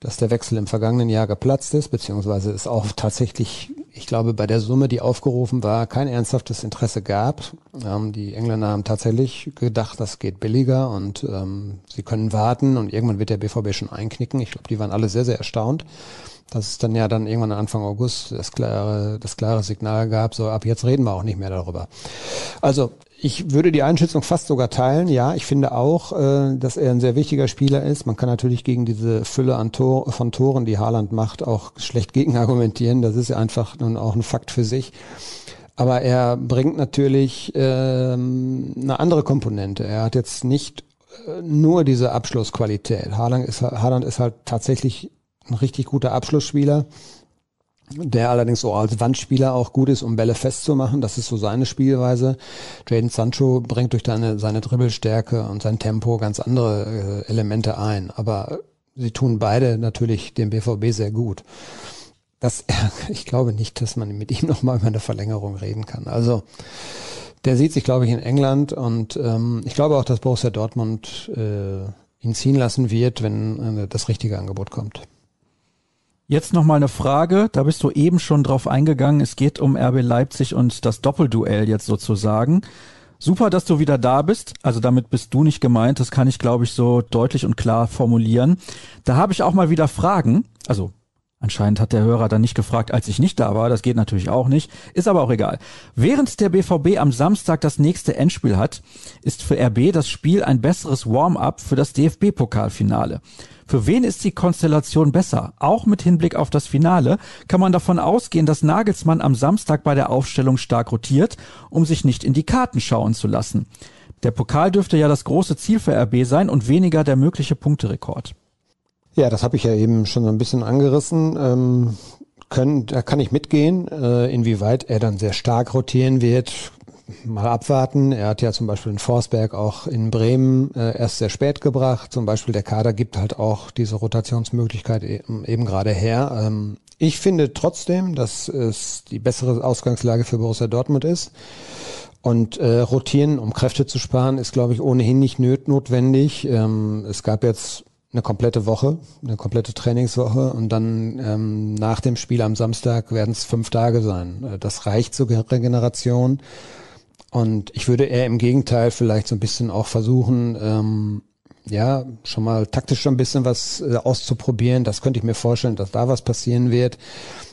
dass der Wechsel im vergangenen Jahr geplatzt ist, beziehungsweise es auch tatsächlich, ich glaube, bei der Summe, die aufgerufen war, kein ernsthaftes Interesse gab. Ähm, die Engländer haben tatsächlich gedacht, das geht billiger und ähm, sie können warten und irgendwann wird der BVB schon einknicken. Ich glaube, die waren alle sehr, sehr erstaunt, dass es dann ja dann irgendwann Anfang August das klare, das klare Signal gab, so ab jetzt reden wir auch nicht mehr darüber. Also ich würde die Einschätzung fast sogar teilen. Ja, ich finde auch, äh, dass er ein sehr wichtiger Spieler ist. Man kann natürlich gegen diese Fülle an Tor, von Toren, die Haaland macht, auch schlecht gegen argumentieren. Das ist ja einfach nun auch ein Fakt für sich. Aber er bringt natürlich ähm, eine andere Komponente. Er hat jetzt nicht äh, nur diese Abschlussqualität. Haaland ist, Haaland ist halt tatsächlich ein richtig guter Abschlussspieler der allerdings so als Wandspieler auch gut ist, um Bälle festzumachen. Das ist so seine Spielweise. Jaden Sancho bringt durch seine, seine Dribbelstärke und sein Tempo ganz andere äh, Elemente ein. Aber sie tun beide natürlich dem BVB sehr gut. Das, ich glaube nicht, dass man mit ihm nochmal über eine Verlängerung reden kann. Also der sieht sich, glaube ich, in England und ähm, ich glaube auch, dass Borussia Dortmund äh, ihn ziehen lassen wird, wenn äh, das richtige Angebot kommt. Jetzt noch mal eine Frage, da bist du eben schon drauf eingegangen. Es geht um RB Leipzig und das Doppelduell jetzt sozusagen. Super, dass du wieder da bist. Also damit bist du nicht gemeint. Das kann ich, glaube ich, so deutlich und klar formulieren. Da habe ich auch mal wieder Fragen. Also Anscheinend hat der Hörer dann nicht gefragt, als ich nicht da war. Das geht natürlich auch nicht. Ist aber auch egal. Während der BVB am Samstag das nächste Endspiel hat, ist für RB das Spiel ein besseres Warm-up für das DFB-Pokalfinale. Für wen ist die Konstellation besser? Auch mit Hinblick auf das Finale kann man davon ausgehen, dass Nagelsmann am Samstag bei der Aufstellung stark rotiert, um sich nicht in die Karten schauen zu lassen. Der Pokal dürfte ja das große Ziel für RB sein und weniger der mögliche Punkterekord. Ja, das habe ich ja eben schon so ein bisschen angerissen. Ähm, können, da kann ich mitgehen, äh, inwieweit er dann sehr stark rotieren wird. Mal abwarten. Er hat ja zum Beispiel den Forsberg auch in Bremen äh, erst sehr spät gebracht. Zum Beispiel der Kader gibt halt auch diese Rotationsmöglichkeit eben, eben gerade her. Ähm, ich finde trotzdem, dass es die bessere Ausgangslage für Borussia Dortmund ist. Und äh, rotieren, um Kräfte zu sparen, ist, glaube ich, ohnehin nicht notwendig. Ähm, es gab jetzt eine komplette Woche, eine komplette Trainingswoche und dann ähm, nach dem Spiel am Samstag werden es fünf Tage sein. Äh, das reicht zur Regeneration. Und ich würde eher im Gegenteil vielleicht so ein bisschen auch versuchen, ähm, ja, schon mal taktisch schon ein bisschen was äh, auszuprobieren. Das könnte ich mir vorstellen, dass da was passieren wird,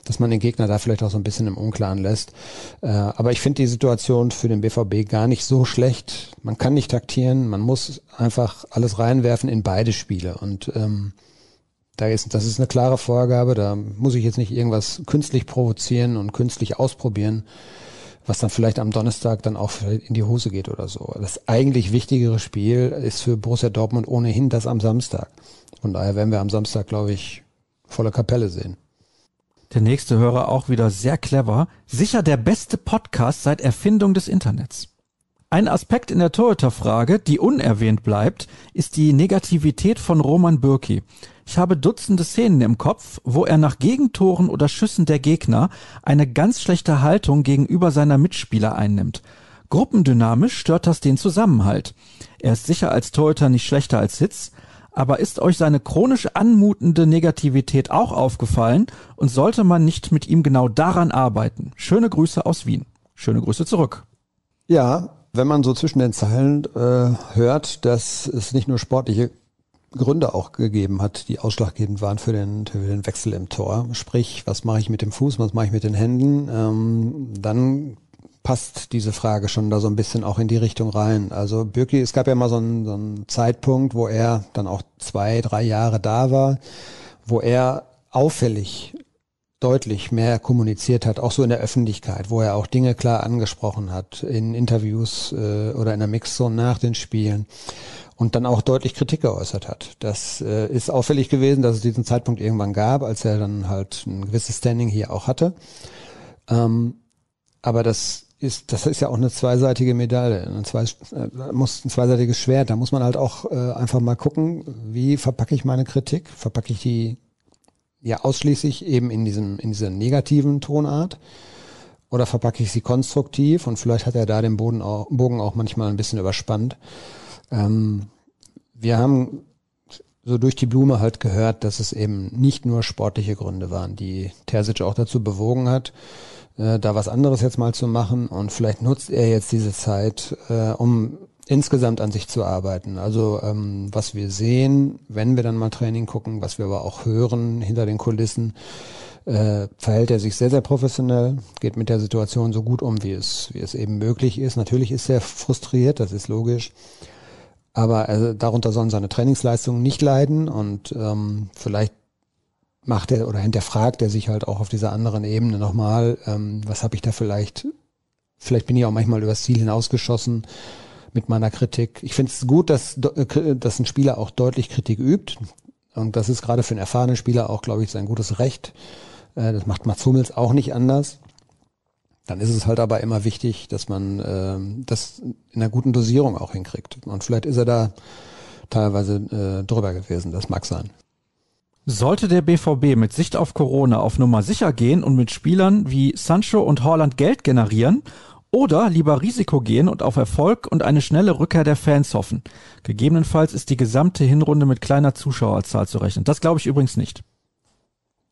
dass man den Gegner da vielleicht auch so ein bisschen im Unklaren lässt. Äh, aber ich finde die Situation für den BVB gar nicht so schlecht. Man kann nicht taktieren, man muss einfach alles reinwerfen in beide Spiele. Und ähm, da ist, das ist eine klare Vorgabe, da muss ich jetzt nicht irgendwas künstlich provozieren und künstlich ausprobieren was dann vielleicht am Donnerstag dann auch in die Hose geht oder so. Das eigentlich wichtigere Spiel ist für Borussia Dortmund ohnehin das am Samstag. Von daher werden wir am Samstag, glaube ich, volle Kapelle sehen. Der nächste Hörer auch wieder sehr clever. Sicher der beste Podcast seit Erfindung des Internets. Ein Aspekt in der Torhüterfrage, die unerwähnt bleibt, ist die Negativität von Roman Bürki. Ich habe Dutzende Szenen im Kopf, wo er nach Gegentoren oder Schüssen der Gegner eine ganz schlechte Haltung gegenüber seiner Mitspieler einnimmt. Gruppendynamisch stört das den Zusammenhalt. Er ist sicher als Torhüter nicht schlechter als Hitz, aber ist euch seine chronisch anmutende Negativität auch aufgefallen und sollte man nicht mit ihm genau daran arbeiten? Schöne Grüße aus Wien. Schöne Grüße zurück. Ja, wenn man so zwischen den Zeilen äh, hört, dass es nicht nur sportliche Gründe auch gegeben hat, die ausschlaggebend waren für den, für den Wechsel im Tor. Sprich, was mache ich mit dem Fuß, was mache ich mit den Händen? Ähm, dann passt diese Frage schon da so ein bisschen auch in die Richtung rein. Also Birki, es gab ja mal so einen, so einen Zeitpunkt, wo er dann auch zwei, drei Jahre da war, wo er auffällig deutlich mehr kommuniziert hat, auch so in der Öffentlichkeit, wo er auch Dinge klar angesprochen hat, in Interviews äh, oder in der Mixzone nach den Spielen und dann auch deutlich Kritik geäußert hat. Das äh, ist auffällig gewesen, dass es diesen Zeitpunkt irgendwann gab, als er dann halt ein gewisses Standing hier auch hatte. Ähm, aber das ist, das ist ja auch eine zweiseitige Medaille, ein, zwei, äh, muss ein zweiseitiges Schwert. Da muss man halt auch äh, einfach mal gucken, wie verpacke ich meine Kritik? Verpacke ich die ja ausschließlich eben in diesem, in dieser negativen Tonart? Oder verpacke ich sie konstruktiv? Und vielleicht hat er da den Boden auch, Bogen auch manchmal ein bisschen überspannt. Ähm, wir haben so durch die Blume halt gehört, dass es eben nicht nur sportliche Gründe waren, die Terzic auch dazu bewogen hat, äh, da was anderes jetzt mal zu machen und vielleicht nutzt er jetzt diese Zeit, äh, um insgesamt an sich zu arbeiten. Also ähm, was wir sehen, wenn wir dann mal Training gucken, was wir aber auch hören hinter den Kulissen, äh, verhält er sich sehr, sehr professionell, geht mit der Situation so gut um, wie es, wie es eben möglich ist. Natürlich ist er frustriert, das ist logisch. Aber äh, darunter sollen seine Trainingsleistungen nicht leiden und ähm, vielleicht macht er oder hinterfragt er sich halt auch auf dieser anderen Ebene nochmal, ähm, was habe ich da vielleicht, vielleicht bin ich auch manchmal übers Ziel hinausgeschossen mit meiner Kritik. Ich finde es gut, dass, äh, dass ein Spieler auch deutlich Kritik übt. Und das ist gerade für einen erfahrenen Spieler auch, glaube ich, sein gutes Recht. Äh, das macht Mats Hummels auch nicht anders. Dann ist es halt aber immer wichtig, dass man äh, das in einer guten Dosierung auch hinkriegt. Und vielleicht ist er da teilweise äh, drüber gewesen. Das mag sein. Sollte der BVB mit Sicht auf Corona auf Nummer sicher gehen und mit Spielern wie Sancho und Holland Geld generieren oder lieber Risiko gehen und auf Erfolg und eine schnelle Rückkehr der Fans hoffen? Gegebenenfalls ist die gesamte Hinrunde mit kleiner Zuschauerzahl zu rechnen. Das glaube ich übrigens nicht.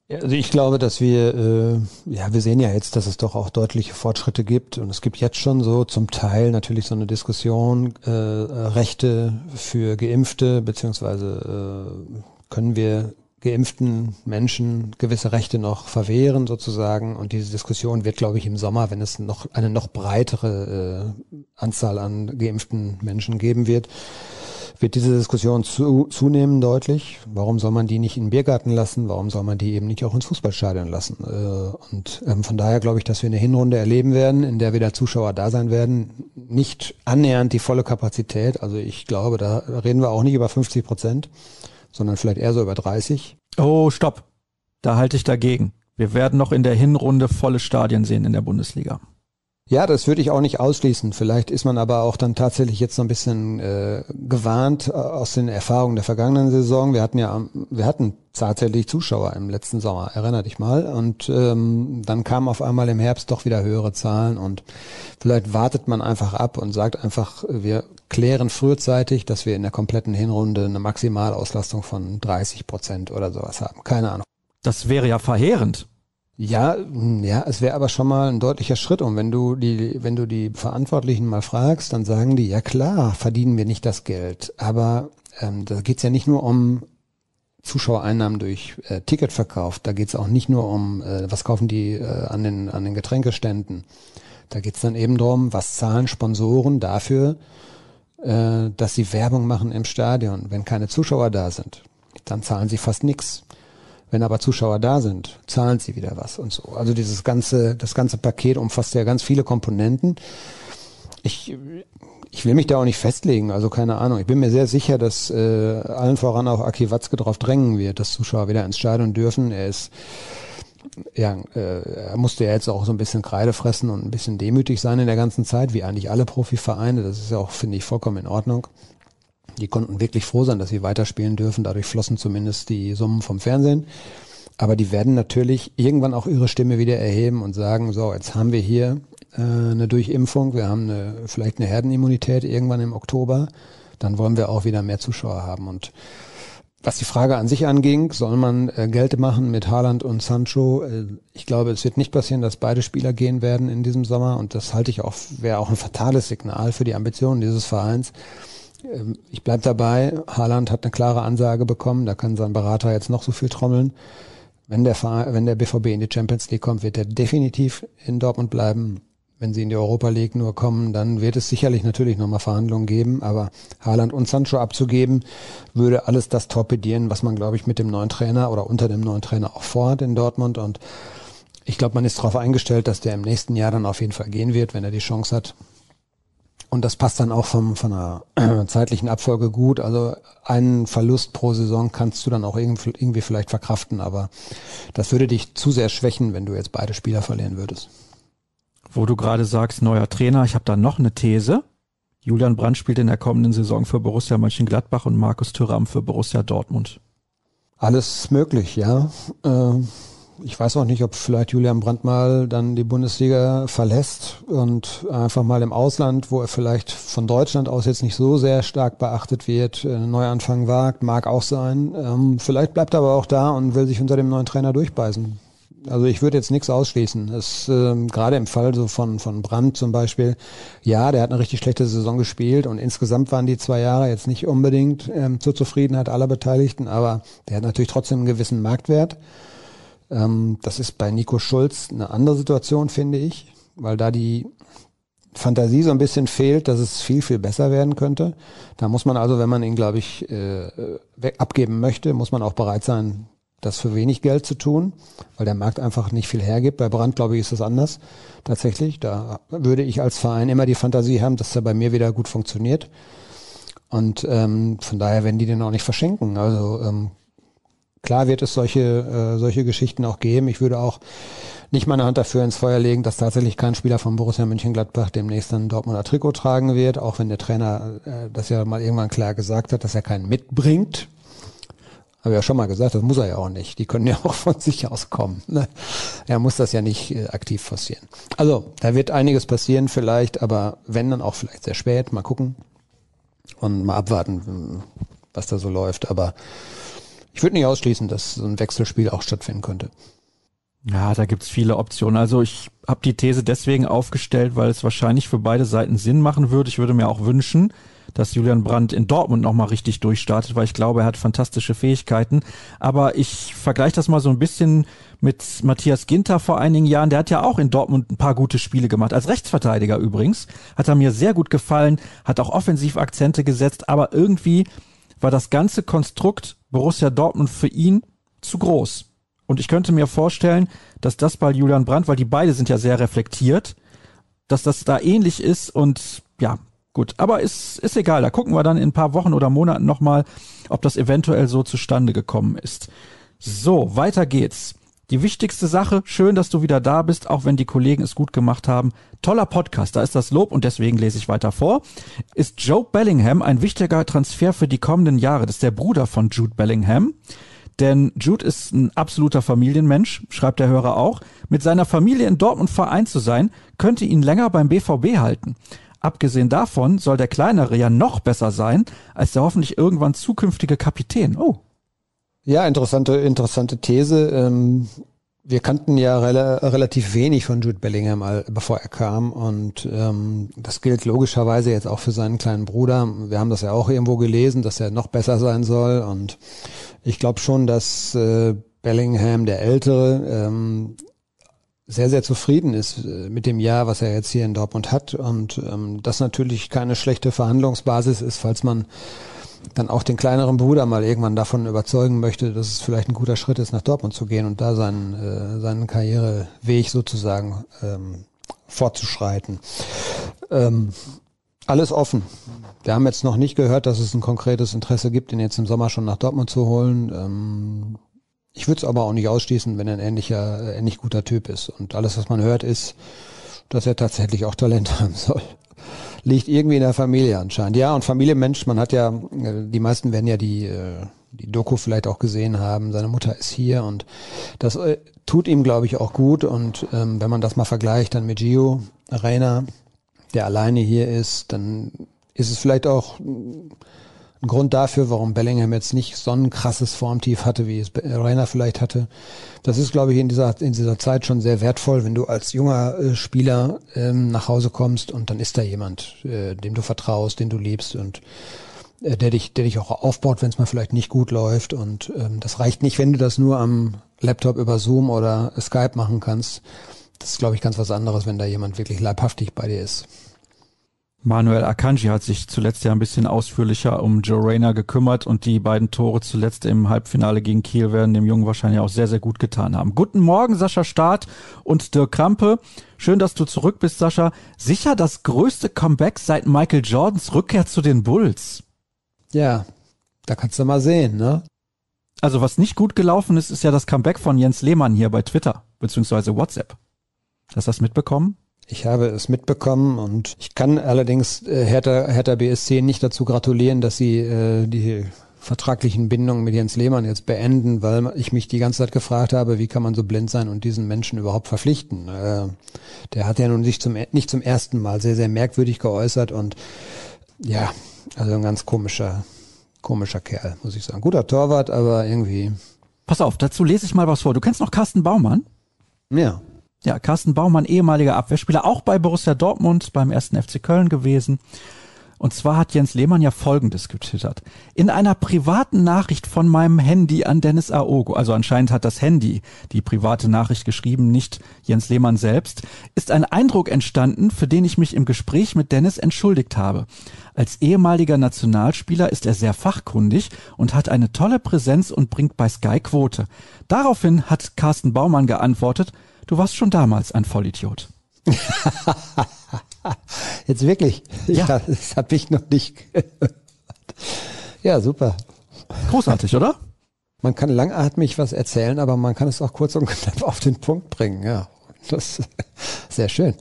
Also ich glaube, dass wir, äh, ja, wir sehen ja jetzt, dass es doch auch deutliche Fortschritte gibt und es gibt jetzt schon so zum Teil natürlich so eine Diskussion, äh, Rechte für Geimpfte, beziehungsweise äh, können wir geimpften Menschen gewisse Rechte noch verwehren sozusagen und diese Diskussion wird, glaube ich, im Sommer, wenn es noch eine noch breitere äh, Anzahl an geimpften Menschen geben wird, wird diese Diskussion zu, zunehmen deutlich. Warum soll man die nicht in den Biergarten lassen? Warum soll man die eben nicht auch ins Fußballstadion lassen? Äh, und ähm, von daher glaube ich, dass wir eine Hinrunde erleben werden, in der wieder Zuschauer da sein werden. Nicht annähernd die volle Kapazität. Also ich glaube, da reden wir auch nicht über 50 Prozent, sondern vielleicht eher so über 30. Oh, stopp. Da halte ich dagegen. Wir werden noch in der Hinrunde volle Stadien sehen in der Bundesliga. Ja, das würde ich auch nicht ausschließen. Vielleicht ist man aber auch dann tatsächlich jetzt so ein bisschen äh, gewarnt äh, aus den Erfahrungen der vergangenen Saison. Wir hatten ja, wir hatten tatsächlich Zuschauer im letzten Sommer, erinner dich mal. Und ähm, dann kamen auf einmal im Herbst doch wieder höhere Zahlen und vielleicht wartet man einfach ab und sagt einfach, wir klären frühzeitig, dass wir in der kompletten Hinrunde eine Maximalauslastung von 30 Prozent oder sowas haben. Keine Ahnung. Das wäre ja verheerend. Ja, ja, es wäre aber schon mal ein deutlicher Schritt. Und wenn du die, wenn du die Verantwortlichen mal fragst, dann sagen die, ja klar, verdienen wir nicht das Geld. Aber ähm, da geht's ja nicht nur um Zuschauereinnahmen durch äh, Ticketverkauf. Da geht's auch nicht nur um, äh, was kaufen die äh, an, den, an den Getränkeständen. Da geht's dann eben drum, was zahlen Sponsoren dafür, äh, dass sie Werbung machen im Stadion. Wenn keine Zuschauer da sind, dann zahlen sie fast nichts. Wenn aber Zuschauer da sind, zahlen sie wieder was und so. Also dieses ganze, das ganze Paket umfasst ja ganz viele Komponenten. Ich, ich will mich da auch nicht festlegen, also keine Ahnung. Ich bin mir sehr sicher, dass äh, allen voran auch Aki Watzke darauf drängen wird, dass Zuschauer wieder ins Stadion dürfen. Er ist ja, äh, er musste ja jetzt auch so ein bisschen Kreide fressen und ein bisschen demütig sein in der ganzen Zeit, wie eigentlich alle Profivereine. Das ist ja auch, finde ich, vollkommen in Ordnung. Die konnten wirklich froh sein, dass sie weiterspielen dürfen. Dadurch flossen zumindest die Summen vom Fernsehen. Aber die werden natürlich irgendwann auch ihre Stimme wieder erheben und sagen, so, jetzt haben wir hier äh, eine Durchimpfung, wir haben eine, vielleicht eine Herdenimmunität irgendwann im Oktober, dann wollen wir auch wieder mehr Zuschauer haben. Und was die Frage an sich anging, soll man äh, Geld machen mit Haaland und Sancho? Äh, ich glaube, es wird nicht passieren, dass beide Spieler gehen werden in diesem Sommer und das halte ich auch, wäre auch ein fatales Signal für die Ambitionen dieses Vereins. Ähm, ich bleib dabei, Haaland hat eine klare Ansage bekommen, da kann sein Berater jetzt noch so viel trommeln. Wenn der, Verein, wenn der BVB in die Champions League kommt, wird er definitiv in Dortmund bleiben. Wenn sie in die Europa League nur kommen, dann wird es sicherlich natürlich nochmal Verhandlungen geben, aber Haaland und Sancho abzugeben, würde alles das torpedieren, was man, glaube ich, mit dem neuen Trainer oder unter dem neuen Trainer auch vorhat in Dortmund. Und ich glaube, man ist darauf eingestellt, dass der im nächsten Jahr dann auf jeden Fall gehen wird, wenn er die Chance hat, und das passt dann auch vom, von einer zeitlichen Abfolge gut. Also einen Verlust pro Saison kannst du dann auch irgendwie vielleicht verkraften, aber das würde dich zu sehr schwächen, wenn du jetzt beide Spieler verlieren würdest. Wo du gerade sagst, neuer Trainer, ich habe da noch eine These. Julian Brandt spielt in der kommenden Saison für Borussia Mönchengladbach und Markus Thüram für Borussia Dortmund. Alles möglich, ja. Äh, ich weiß auch nicht, ob vielleicht Julian Brandt mal dann die Bundesliga verlässt und einfach mal im Ausland, wo er vielleicht von Deutschland aus jetzt nicht so sehr stark beachtet wird, einen Neuanfang wagt, mag auch sein. Ähm, vielleicht bleibt er aber auch da und will sich unter dem neuen Trainer durchbeißen. Also ich würde jetzt nichts ausschließen. Es ähm, gerade im Fall so von von Brandt zum Beispiel, ja, der hat eine richtig schlechte Saison gespielt und insgesamt waren die zwei Jahre jetzt nicht unbedingt ähm, zur Zufriedenheit aller Beteiligten, aber der hat natürlich trotzdem einen gewissen Marktwert. Ähm, das ist bei Nico Schulz eine andere Situation, finde ich, weil da die Fantasie so ein bisschen fehlt, dass es viel, viel besser werden könnte. Da muss man also, wenn man ihn, glaube ich, äh, abgeben möchte, muss man auch bereit sein, das für wenig Geld zu tun, weil der Markt einfach nicht viel hergibt. Bei Brand, glaube ich, ist das anders. Tatsächlich, da würde ich als Verein immer die Fantasie haben, dass er bei mir wieder gut funktioniert. Und ähm, von daher werden die den auch nicht verschenken. Also ähm, klar wird es solche, äh, solche Geschichten auch geben. Ich würde auch nicht meine Hand dafür ins Feuer legen, dass tatsächlich kein Spieler von Borussia Mönchengladbach demnächst ein Dortmunder Trikot tragen wird, auch wenn der Trainer äh, das ja mal irgendwann klar gesagt hat, dass er keinen mitbringt. Habe ja schon mal gesagt, das muss er ja auch nicht. Die können ja auch von sich aus kommen. Ne? Er muss das ja nicht äh, aktiv forcieren. Also, da wird einiges passieren vielleicht, aber wenn, dann auch vielleicht sehr spät. Mal gucken und mal abwarten, was da so läuft. Aber ich würde nicht ausschließen, dass so ein Wechselspiel auch stattfinden könnte. Ja, da gibt's viele Optionen. Also ich habe die These deswegen aufgestellt, weil es wahrscheinlich für beide Seiten Sinn machen würde. Ich würde mir auch wünschen, dass Julian Brandt in Dortmund nochmal richtig durchstartet, weil ich glaube, er hat fantastische Fähigkeiten. Aber ich vergleiche das mal so ein bisschen mit Matthias Ginter vor einigen Jahren. Der hat ja auch in Dortmund ein paar gute Spiele gemacht. Als Rechtsverteidiger übrigens. Hat er mir sehr gut gefallen, hat auch Offensivakzente gesetzt, aber irgendwie war das ganze Konstrukt Borussia Dortmund für ihn zu groß. Und ich könnte mir vorstellen, dass das bei Julian Brandt, weil die beide sind ja sehr reflektiert, dass das da ähnlich ist und ja, Gut, aber ist, ist egal. Da gucken wir dann in ein paar Wochen oder Monaten nochmal, ob das eventuell so zustande gekommen ist. So, weiter geht's. Die wichtigste Sache, schön, dass du wieder da bist, auch wenn die Kollegen es gut gemacht haben. Toller Podcast, da ist das Lob und deswegen lese ich weiter vor. Ist Joe Bellingham ein wichtiger Transfer für die kommenden Jahre? Das ist der Bruder von Jude Bellingham. Denn Jude ist ein absoluter Familienmensch, schreibt der Hörer auch. Mit seiner Familie in Dortmund vereint zu sein, könnte ihn länger beim BVB halten. Abgesehen davon soll der kleinere ja noch besser sein als der hoffentlich irgendwann zukünftige Kapitän. Oh. Ja, interessante, interessante These. Ähm, wir kannten ja rela relativ wenig von Jude Bellingham, bevor er kam. Und ähm, das gilt logischerweise jetzt auch für seinen kleinen Bruder. Wir haben das ja auch irgendwo gelesen, dass er noch besser sein soll. Und ich glaube schon, dass äh, Bellingham, der Ältere, ähm, sehr, sehr zufrieden ist äh, mit dem Jahr, was er jetzt hier in Dortmund hat und ähm, das natürlich keine schlechte Verhandlungsbasis ist, falls man dann auch den kleineren Bruder mal irgendwann davon überzeugen möchte, dass es vielleicht ein guter Schritt ist, nach Dortmund zu gehen und da seinen, äh, seinen Karriereweg sozusagen ähm, fortzuschreiten. Ähm, alles offen. Wir haben jetzt noch nicht gehört, dass es ein konkretes Interesse gibt, ihn jetzt im Sommer schon nach Dortmund zu holen. Ähm, ich würde es aber auch nicht ausschließen, wenn er ein ähnlicher, äh, ähnlich guter Typ ist. Und alles, was man hört, ist, dass er tatsächlich auch Talent haben soll. Liegt irgendwie in der Familie anscheinend. Ja, und Familienmensch, man hat ja, äh, die meisten werden ja die, äh, die Doku vielleicht auch gesehen haben. Seine Mutter ist hier und das tut ihm, glaube ich, auch gut. Und ähm, wenn man das mal vergleicht dann mit Gio Reina, der alleine hier ist, dann ist es vielleicht auch ein Grund dafür, warum Bellingham jetzt nicht so ein krasses Formtief hatte, wie es Rainer vielleicht hatte. Das ist, glaube ich, in dieser, in dieser Zeit schon sehr wertvoll, wenn du als junger äh, Spieler ähm, nach Hause kommst und dann ist da jemand, äh, dem du vertraust, den du liebst und äh, der dich, der dich auch aufbaut, wenn es mal vielleicht nicht gut läuft. Und ähm, das reicht nicht, wenn du das nur am Laptop über Zoom oder Skype machen kannst. Das ist, glaube ich, ganz was anderes, wenn da jemand wirklich leibhaftig bei dir ist. Manuel Akanji hat sich zuletzt ja ein bisschen ausführlicher um Joe Rayner gekümmert und die beiden Tore zuletzt im Halbfinale gegen Kiel werden dem Jungen wahrscheinlich auch sehr, sehr gut getan haben. Guten Morgen, Sascha Staat und Dirk Krampe. Schön, dass du zurück bist, Sascha. Sicher das größte Comeback seit Michael Jordans Rückkehr zu den Bulls. Ja, da kannst du mal sehen, ne? Also was nicht gut gelaufen ist, ist ja das Comeback von Jens Lehmann hier bei Twitter, beziehungsweise WhatsApp. Hast du das mitbekommen? Ich habe es mitbekommen und ich kann allerdings äh, Hertha, Hertha BSC nicht dazu gratulieren, dass sie äh, die vertraglichen Bindung mit Jens Lehmann jetzt beenden, weil ich mich die ganze Zeit gefragt habe, wie kann man so blind sein und diesen Menschen überhaupt verpflichten. Äh, der hat ja nun sich zum, nicht zum ersten Mal sehr, sehr merkwürdig geäußert und ja, also ein ganz komischer, komischer Kerl, muss ich sagen. Guter Torwart, aber irgendwie. Pass auf, dazu lese ich mal was vor. Du kennst noch Carsten Baumann? Ja. Ja, Carsten Baumann, ehemaliger Abwehrspieler, auch bei Borussia Dortmund, beim ersten FC Köln gewesen. Und zwar hat Jens Lehmann ja Folgendes getwittert. In einer privaten Nachricht von meinem Handy an Dennis Aogo, also anscheinend hat das Handy die private Nachricht geschrieben, nicht Jens Lehmann selbst, ist ein Eindruck entstanden, für den ich mich im Gespräch mit Dennis entschuldigt habe. Als ehemaliger Nationalspieler ist er sehr fachkundig und hat eine tolle Präsenz und bringt bei Sky Quote. Daraufhin hat Carsten Baumann geantwortet, du warst schon damals ein Vollidiot. Jetzt wirklich? Ja. ja das habe ich noch nicht gehört. Ja, super. Großartig, oder? Man kann langatmig was erzählen, aber man kann es auch kurz und knapp auf den Punkt bringen. Ja, das ist sehr schön.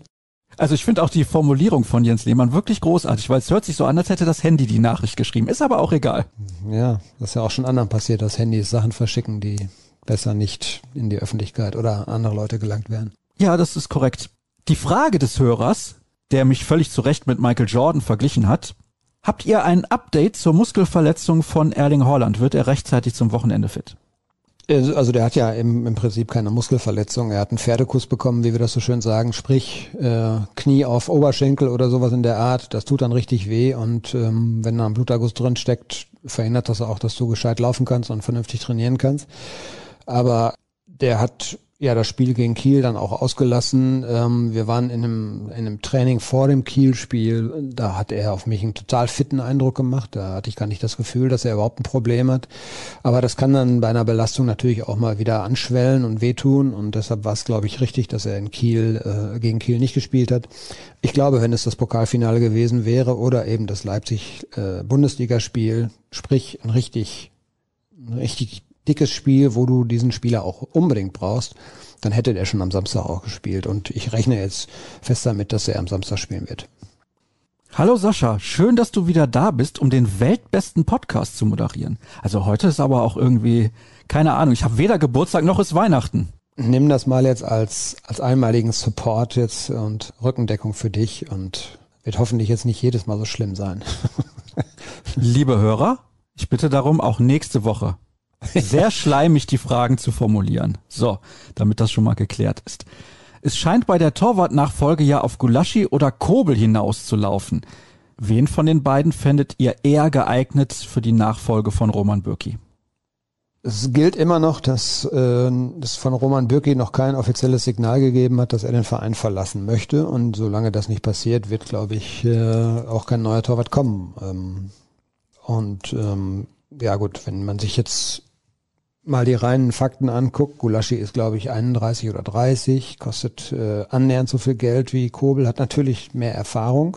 Also ich finde auch die Formulierung von Jens Lehmann wirklich großartig, weil es hört sich so an, als hätte das Handy die Nachricht geschrieben. Ist aber auch egal. Ja, das ist ja auch schon anderen passiert, dass Handys Sachen verschicken, die besser nicht in die Öffentlichkeit oder andere Leute gelangt werden. Ja, das ist korrekt. Die Frage des Hörers, der mich völlig zu Recht mit Michael Jordan verglichen hat. Habt ihr ein Update zur Muskelverletzung von Erling Haaland? Wird er rechtzeitig zum Wochenende fit? Also der hat ja im, im Prinzip keine Muskelverletzung. Er hat einen Pferdekuss bekommen, wie wir das so schön sagen, sprich äh, Knie auf Oberschenkel oder sowas in der Art. Das tut dann richtig weh und ähm, wenn da ein Bluterguss drin steckt, verhindert das auch, dass du gescheit laufen kannst und vernünftig trainieren kannst. Aber der hat ja das Spiel gegen Kiel dann auch ausgelassen. Ähm, wir waren in einem, in einem Training vor dem Kiel-Spiel. Da hat er auf mich einen total fitten Eindruck gemacht. Da hatte ich gar nicht das Gefühl, dass er überhaupt ein Problem hat. Aber das kann dann bei einer Belastung natürlich auch mal wieder anschwellen und wehtun. Und deshalb war es, glaube ich, richtig, dass er in Kiel äh, gegen Kiel nicht gespielt hat. Ich glaube, wenn es das Pokalfinale gewesen wäre oder eben das Leipzig-Bundesligaspiel, äh, sprich ein richtig, ein richtig dickes Spiel, wo du diesen Spieler auch unbedingt brauchst, dann hätte der schon am Samstag auch gespielt. Und ich rechne jetzt fest damit, dass er am Samstag spielen wird. Hallo Sascha, schön, dass du wieder da bist, um den weltbesten Podcast zu moderieren. Also heute ist aber auch irgendwie, keine Ahnung, ich habe weder Geburtstag noch ist Weihnachten. Nimm das mal jetzt als, als einmaligen Support jetzt und Rückendeckung für dich und wird hoffentlich jetzt nicht jedes Mal so schlimm sein. Liebe Hörer, ich bitte darum, auch nächste Woche sehr schleimig die Fragen zu formulieren. So, damit das schon mal geklärt ist. Es scheint bei der Torwartnachfolge ja auf Gulaschi oder Kobel hinauszulaufen. Wen von den beiden fändet ihr eher geeignet für die Nachfolge von Roman Bürki? Es gilt immer noch, dass äh, es von Roman Bürki noch kein offizielles Signal gegeben hat, dass er den Verein verlassen möchte. Und solange das nicht passiert, wird, glaube ich, äh, auch kein neuer Torwart kommen. Ähm, und ähm, ja gut, wenn man sich jetzt mal die reinen Fakten anguckt, Gulaschi ist, glaube ich, 31 oder 30, kostet äh, annähernd so viel Geld wie Kobel, hat natürlich mehr Erfahrung.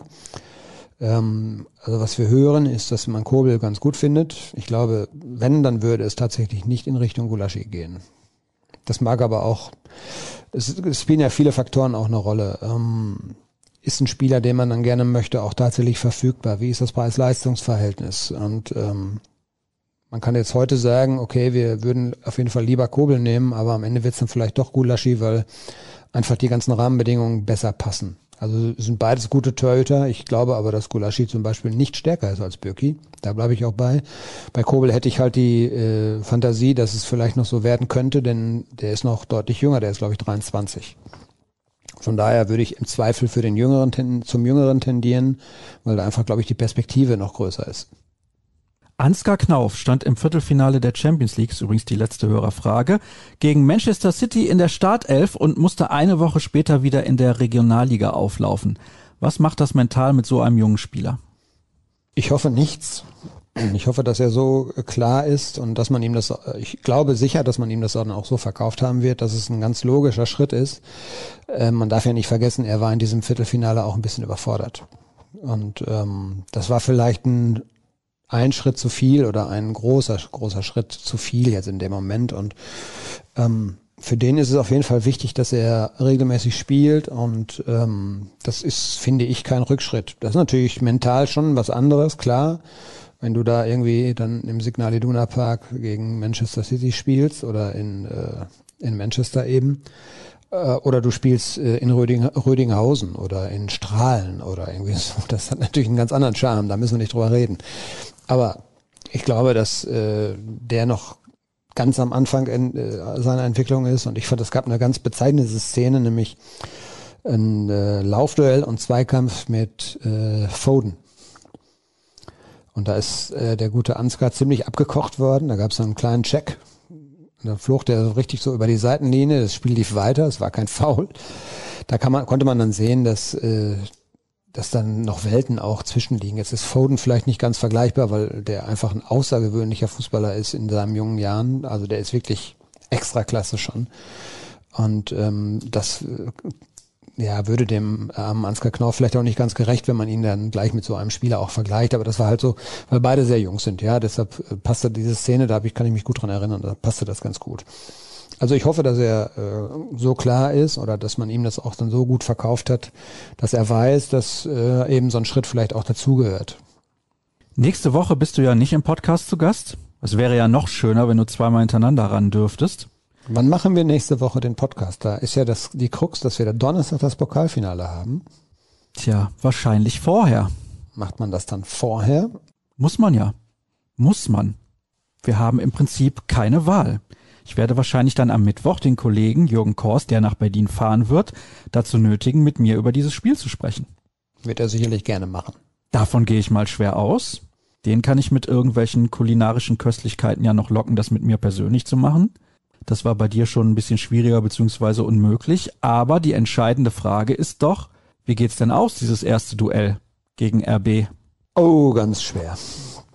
Ähm, also was wir hören, ist, dass man Kobel ganz gut findet. Ich glaube, wenn, dann würde es tatsächlich nicht in Richtung Gulaschi gehen. Das mag aber auch, es, es spielen ja viele Faktoren auch eine Rolle. Ähm, ist ein Spieler, den man dann gerne möchte, auch tatsächlich verfügbar? Wie ist das Preis-Leistungs-Verhältnis? Und ähm, man kann jetzt heute sagen, okay, wir würden auf jeden Fall lieber Kobel nehmen, aber am Ende wird es dann vielleicht doch Gulaschi, weil einfach die ganzen Rahmenbedingungen besser passen. Also sind beides gute Torhüter. Ich glaube aber, dass Gulaschi zum Beispiel nicht stärker ist als Birki. Da bleibe ich auch bei. Bei Kobel hätte ich halt die äh, Fantasie, dass es vielleicht noch so werden könnte, denn der ist noch deutlich jünger. Der ist, glaube ich, 23. Von daher würde ich im Zweifel für den Jüngeren zum Jüngeren tendieren, weil da einfach, glaube ich, die Perspektive noch größer ist. Ansgar Knauf stand im Viertelfinale der Champions League, ist übrigens die letzte Hörerfrage, gegen Manchester City in der Startelf und musste eine Woche später wieder in der Regionalliga auflaufen. Was macht das mental mit so einem jungen Spieler? Ich hoffe nichts. Ich hoffe, dass er so klar ist und dass man ihm das, ich glaube sicher, dass man ihm das dann auch so verkauft haben wird, dass es ein ganz logischer Schritt ist. Äh, man darf ja nicht vergessen, er war in diesem Viertelfinale auch ein bisschen überfordert. Und ähm, das war vielleicht ein ein Schritt zu viel oder ein großer, großer Schritt zu viel jetzt in dem Moment. Und ähm, für den ist es auf jeden Fall wichtig, dass er regelmäßig spielt und ähm, das ist, finde ich, kein Rückschritt. Das ist natürlich mental schon was anderes, klar. wenn du da irgendwie dann im Signal Iduna Park gegen Manchester City spielst oder in, äh, in Manchester eben, äh, oder du spielst äh, in Röding, Rödinghausen oder in Strahlen oder irgendwie so. Das hat natürlich einen ganz anderen Charme, da müssen wir nicht drüber reden. Aber ich glaube, dass äh, der noch ganz am Anfang in, äh, seiner Entwicklung ist und ich fand, es gab eine ganz bezeichnende Szene, nämlich ein äh, Laufduell und Zweikampf mit äh, Foden. Und da ist äh, der gute Ansgar ziemlich abgekocht worden. Da gab es einen kleinen Check da flog der so richtig so über die Seitenlinie, das Spiel lief weiter, es war kein Foul. Da kann man, konnte man dann sehen, dass, äh, dass dann noch Welten auch zwischenliegen. Jetzt ist Foden vielleicht nicht ganz vergleichbar, weil der einfach ein außergewöhnlicher Fußballer ist in seinen jungen Jahren. Also der ist wirklich extra klasse schon. Und ähm, das äh, ja, würde dem ähm, Ansgar Knauf vielleicht auch nicht ganz gerecht, wenn man ihn dann gleich mit so einem Spieler auch vergleicht. Aber das war halt so, weil beide sehr jung sind. Ja, deshalb äh, passte diese Szene, da hab ich, kann ich mich gut dran erinnern, da passte das ganz gut. Also ich hoffe, dass er äh, so klar ist oder dass man ihm das auch dann so gut verkauft hat, dass er weiß, dass äh, eben so ein Schritt vielleicht auch dazugehört. Nächste Woche bist du ja nicht im Podcast zu Gast. Es wäre ja noch schöner, wenn du zweimal hintereinander ran dürftest. Wann machen wir nächste Woche den Podcast? Da ist ja das, die Krux, dass wir da Donnerstag das Pokalfinale haben. Tja, wahrscheinlich vorher. Macht man das dann vorher? Muss man ja. Muss man. Wir haben im Prinzip keine Wahl. Ich werde wahrscheinlich dann am Mittwoch den Kollegen Jürgen Korst, der nach Berlin fahren wird, dazu nötigen, mit mir über dieses Spiel zu sprechen. Wird er sicherlich gerne machen. Davon gehe ich mal schwer aus. Den kann ich mit irgendwelchen kulinarischen Köstlichkeiten ja noch locken, das mit mir persönlich zu machen. Das war bei dir schon ein bisschen schwieriger beziehungsweise unmöglich. Aber die entscheidende Frage ist doch, wie geht's denn aus, dieses erste Duell gegen RB? Oh, ganz schwer.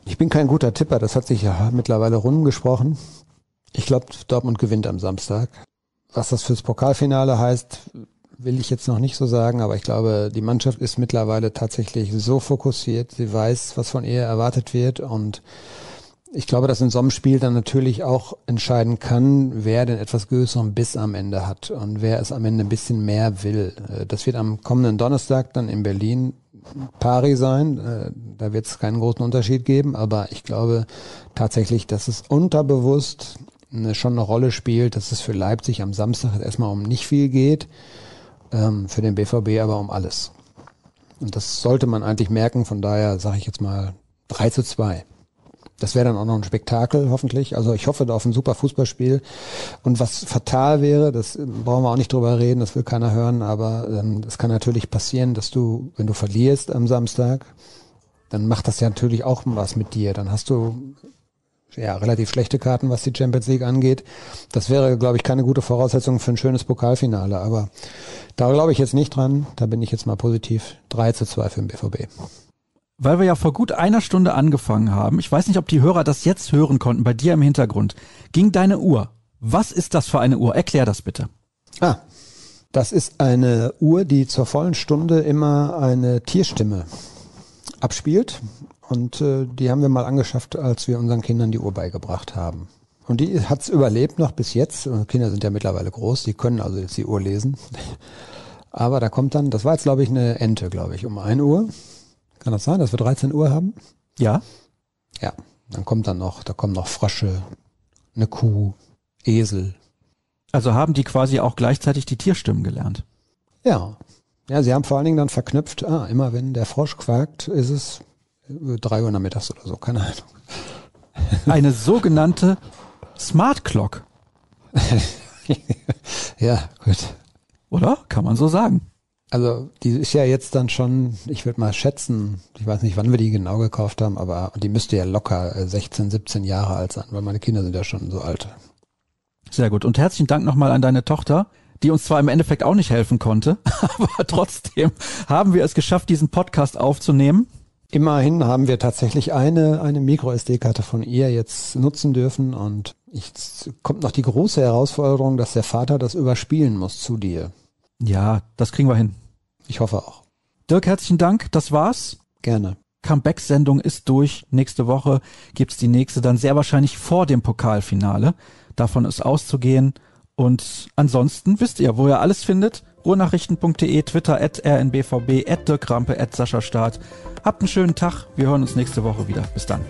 Ich bin kein guter Tipper, das hat sich ja mittlerweile rumgesprochen. Ich glaube, Dortmund gewinnt am Samstag. Was das fürs Pokalfinale heißt, will ich jetzt noch nicht so sagen, aber ich glaube, die Mannschaft ist mittlerweile tatsächlich so fokussiert, sie weiß, was von ihr erwartet wird und ich glaube, dass in so einem Spiel dann natürlich auch entscheiden kann, wer den etwas größeren Biss am Ende hat und wer es am Ende ein bisschen mehr will. Äh, das wird am kommenden Donnerstag dann in Berlin pari sein. Äh, da wird es keinen großen Unterschied geben, aber ich glaube tatsächlich, dass es unterbewusst eine, schon eine Rolle spielt, dass es für Leipzig am Samstag erstmal um nicht viel geht, ähm, für den BVB aber um alles. Und das sollte man eigentlich merken, von daher sage ich jetzt mal 3 zu 2. Das wäre dann auch noch ein Spektakel, hoffentlich. Also ich hoffe da auf ein super Fußballspiel. Und was fatal wäre, das brauchen wir auch nicht drüber reden, das will keiner hören, aber ähm, das kann natürlich passieren, dass du, wenn du verlierst am Samstag, dann macht das ja natürlich auch was mit dir. Dann hast du ja relativ schlechte Karten, was die Champions League angeht. Das wäre, glaube ich, keine gute Voraussetzung für ein schönes Pokalfinale. Aber da glaube ich jetzt nicht dran. Da bin ich jetzt mal positiv. 3 zu 2 für den BVB weil wir ja vor gut einer Stunde angefangen haben, ich weiß nicht, ob die Hörer das jetzt hören konnten, bei dir im Hintergrund, ging deine Uhr. Was ist das für eine Uhr? Erklär das bitte. Ah, das ist eine Uhr, die zur vollen Stunde immer eine Tierstimme abspielt. Und äh, die haben wir mal angeschafft, als wir unseren Kindern die Uhr beigebracht haben. Und die hat's überlebt noch bis jetzt. Kinder sind ja mittlerweile groß, die können also jetzt die Uhr lesen. Aber da kommt dann, das war jetzt glaube ich eine Ente, glaube ich, um ein Uhr. Kann das sein, dass wir 13 Uhr haben? Ja. Ja, dann kommt dann noch, da kommen noch Frösche, eine Kuh, Esel. Also haben die quasi auch gleichzeitig die Tierstimmen gelernt? Ja. Ja, sie haben vor allen Dingen dann verknüpft, ah, immer wenn der Frosch quakt, ist es drei Uhr nachmittags oder so, keine Ahnung. Eine sogenannte Smart Clock. ja, gut. Oder? Kann man so sagen. Also die ist ja jetzt dann schon, ich würde mal schätzen, ich weiß nicht, wann wir die genau gekauft haben, aber die müsste ja locker 16, äh, 17 Jahre alt sein, weil meine Kinder sind ja schon so alt. Sehr gut. Und herzlichen Dank nochmal an deine Tochter, die uns zwar im Endeffekt auch nicht helfen konnte, aber trotzdem haben wir es geschafft, diesen Podcast aufzunehmen. Immerhin haben wir tatsächlich eine, eine Micro-SD-Karte von ihr jetzt nutzen dürfen und jetzt kommt noch die große Herausforderung, dass der Vater das überspielen muss zu dir. Ja, das kriegen wir hin. Ich hoffe auch. Dirk, herzlichen Dank. Das war's. Gerne. Comeback-Sendung ist durch. Nächste Woche gibt's die nächste, dann sehr wahrscheinlich vor dem Pokalfinale. Davon ist auszugehen. Und ansonsten wisst ihr, wo ihr alles findet, Ruhrnachrichten.de, Twitter at rnbvb, at Dirk Rampe, at Sascha Staat. Habt einen schönen Tag. Wir hören uns nächste Woche wieder. Bis dann.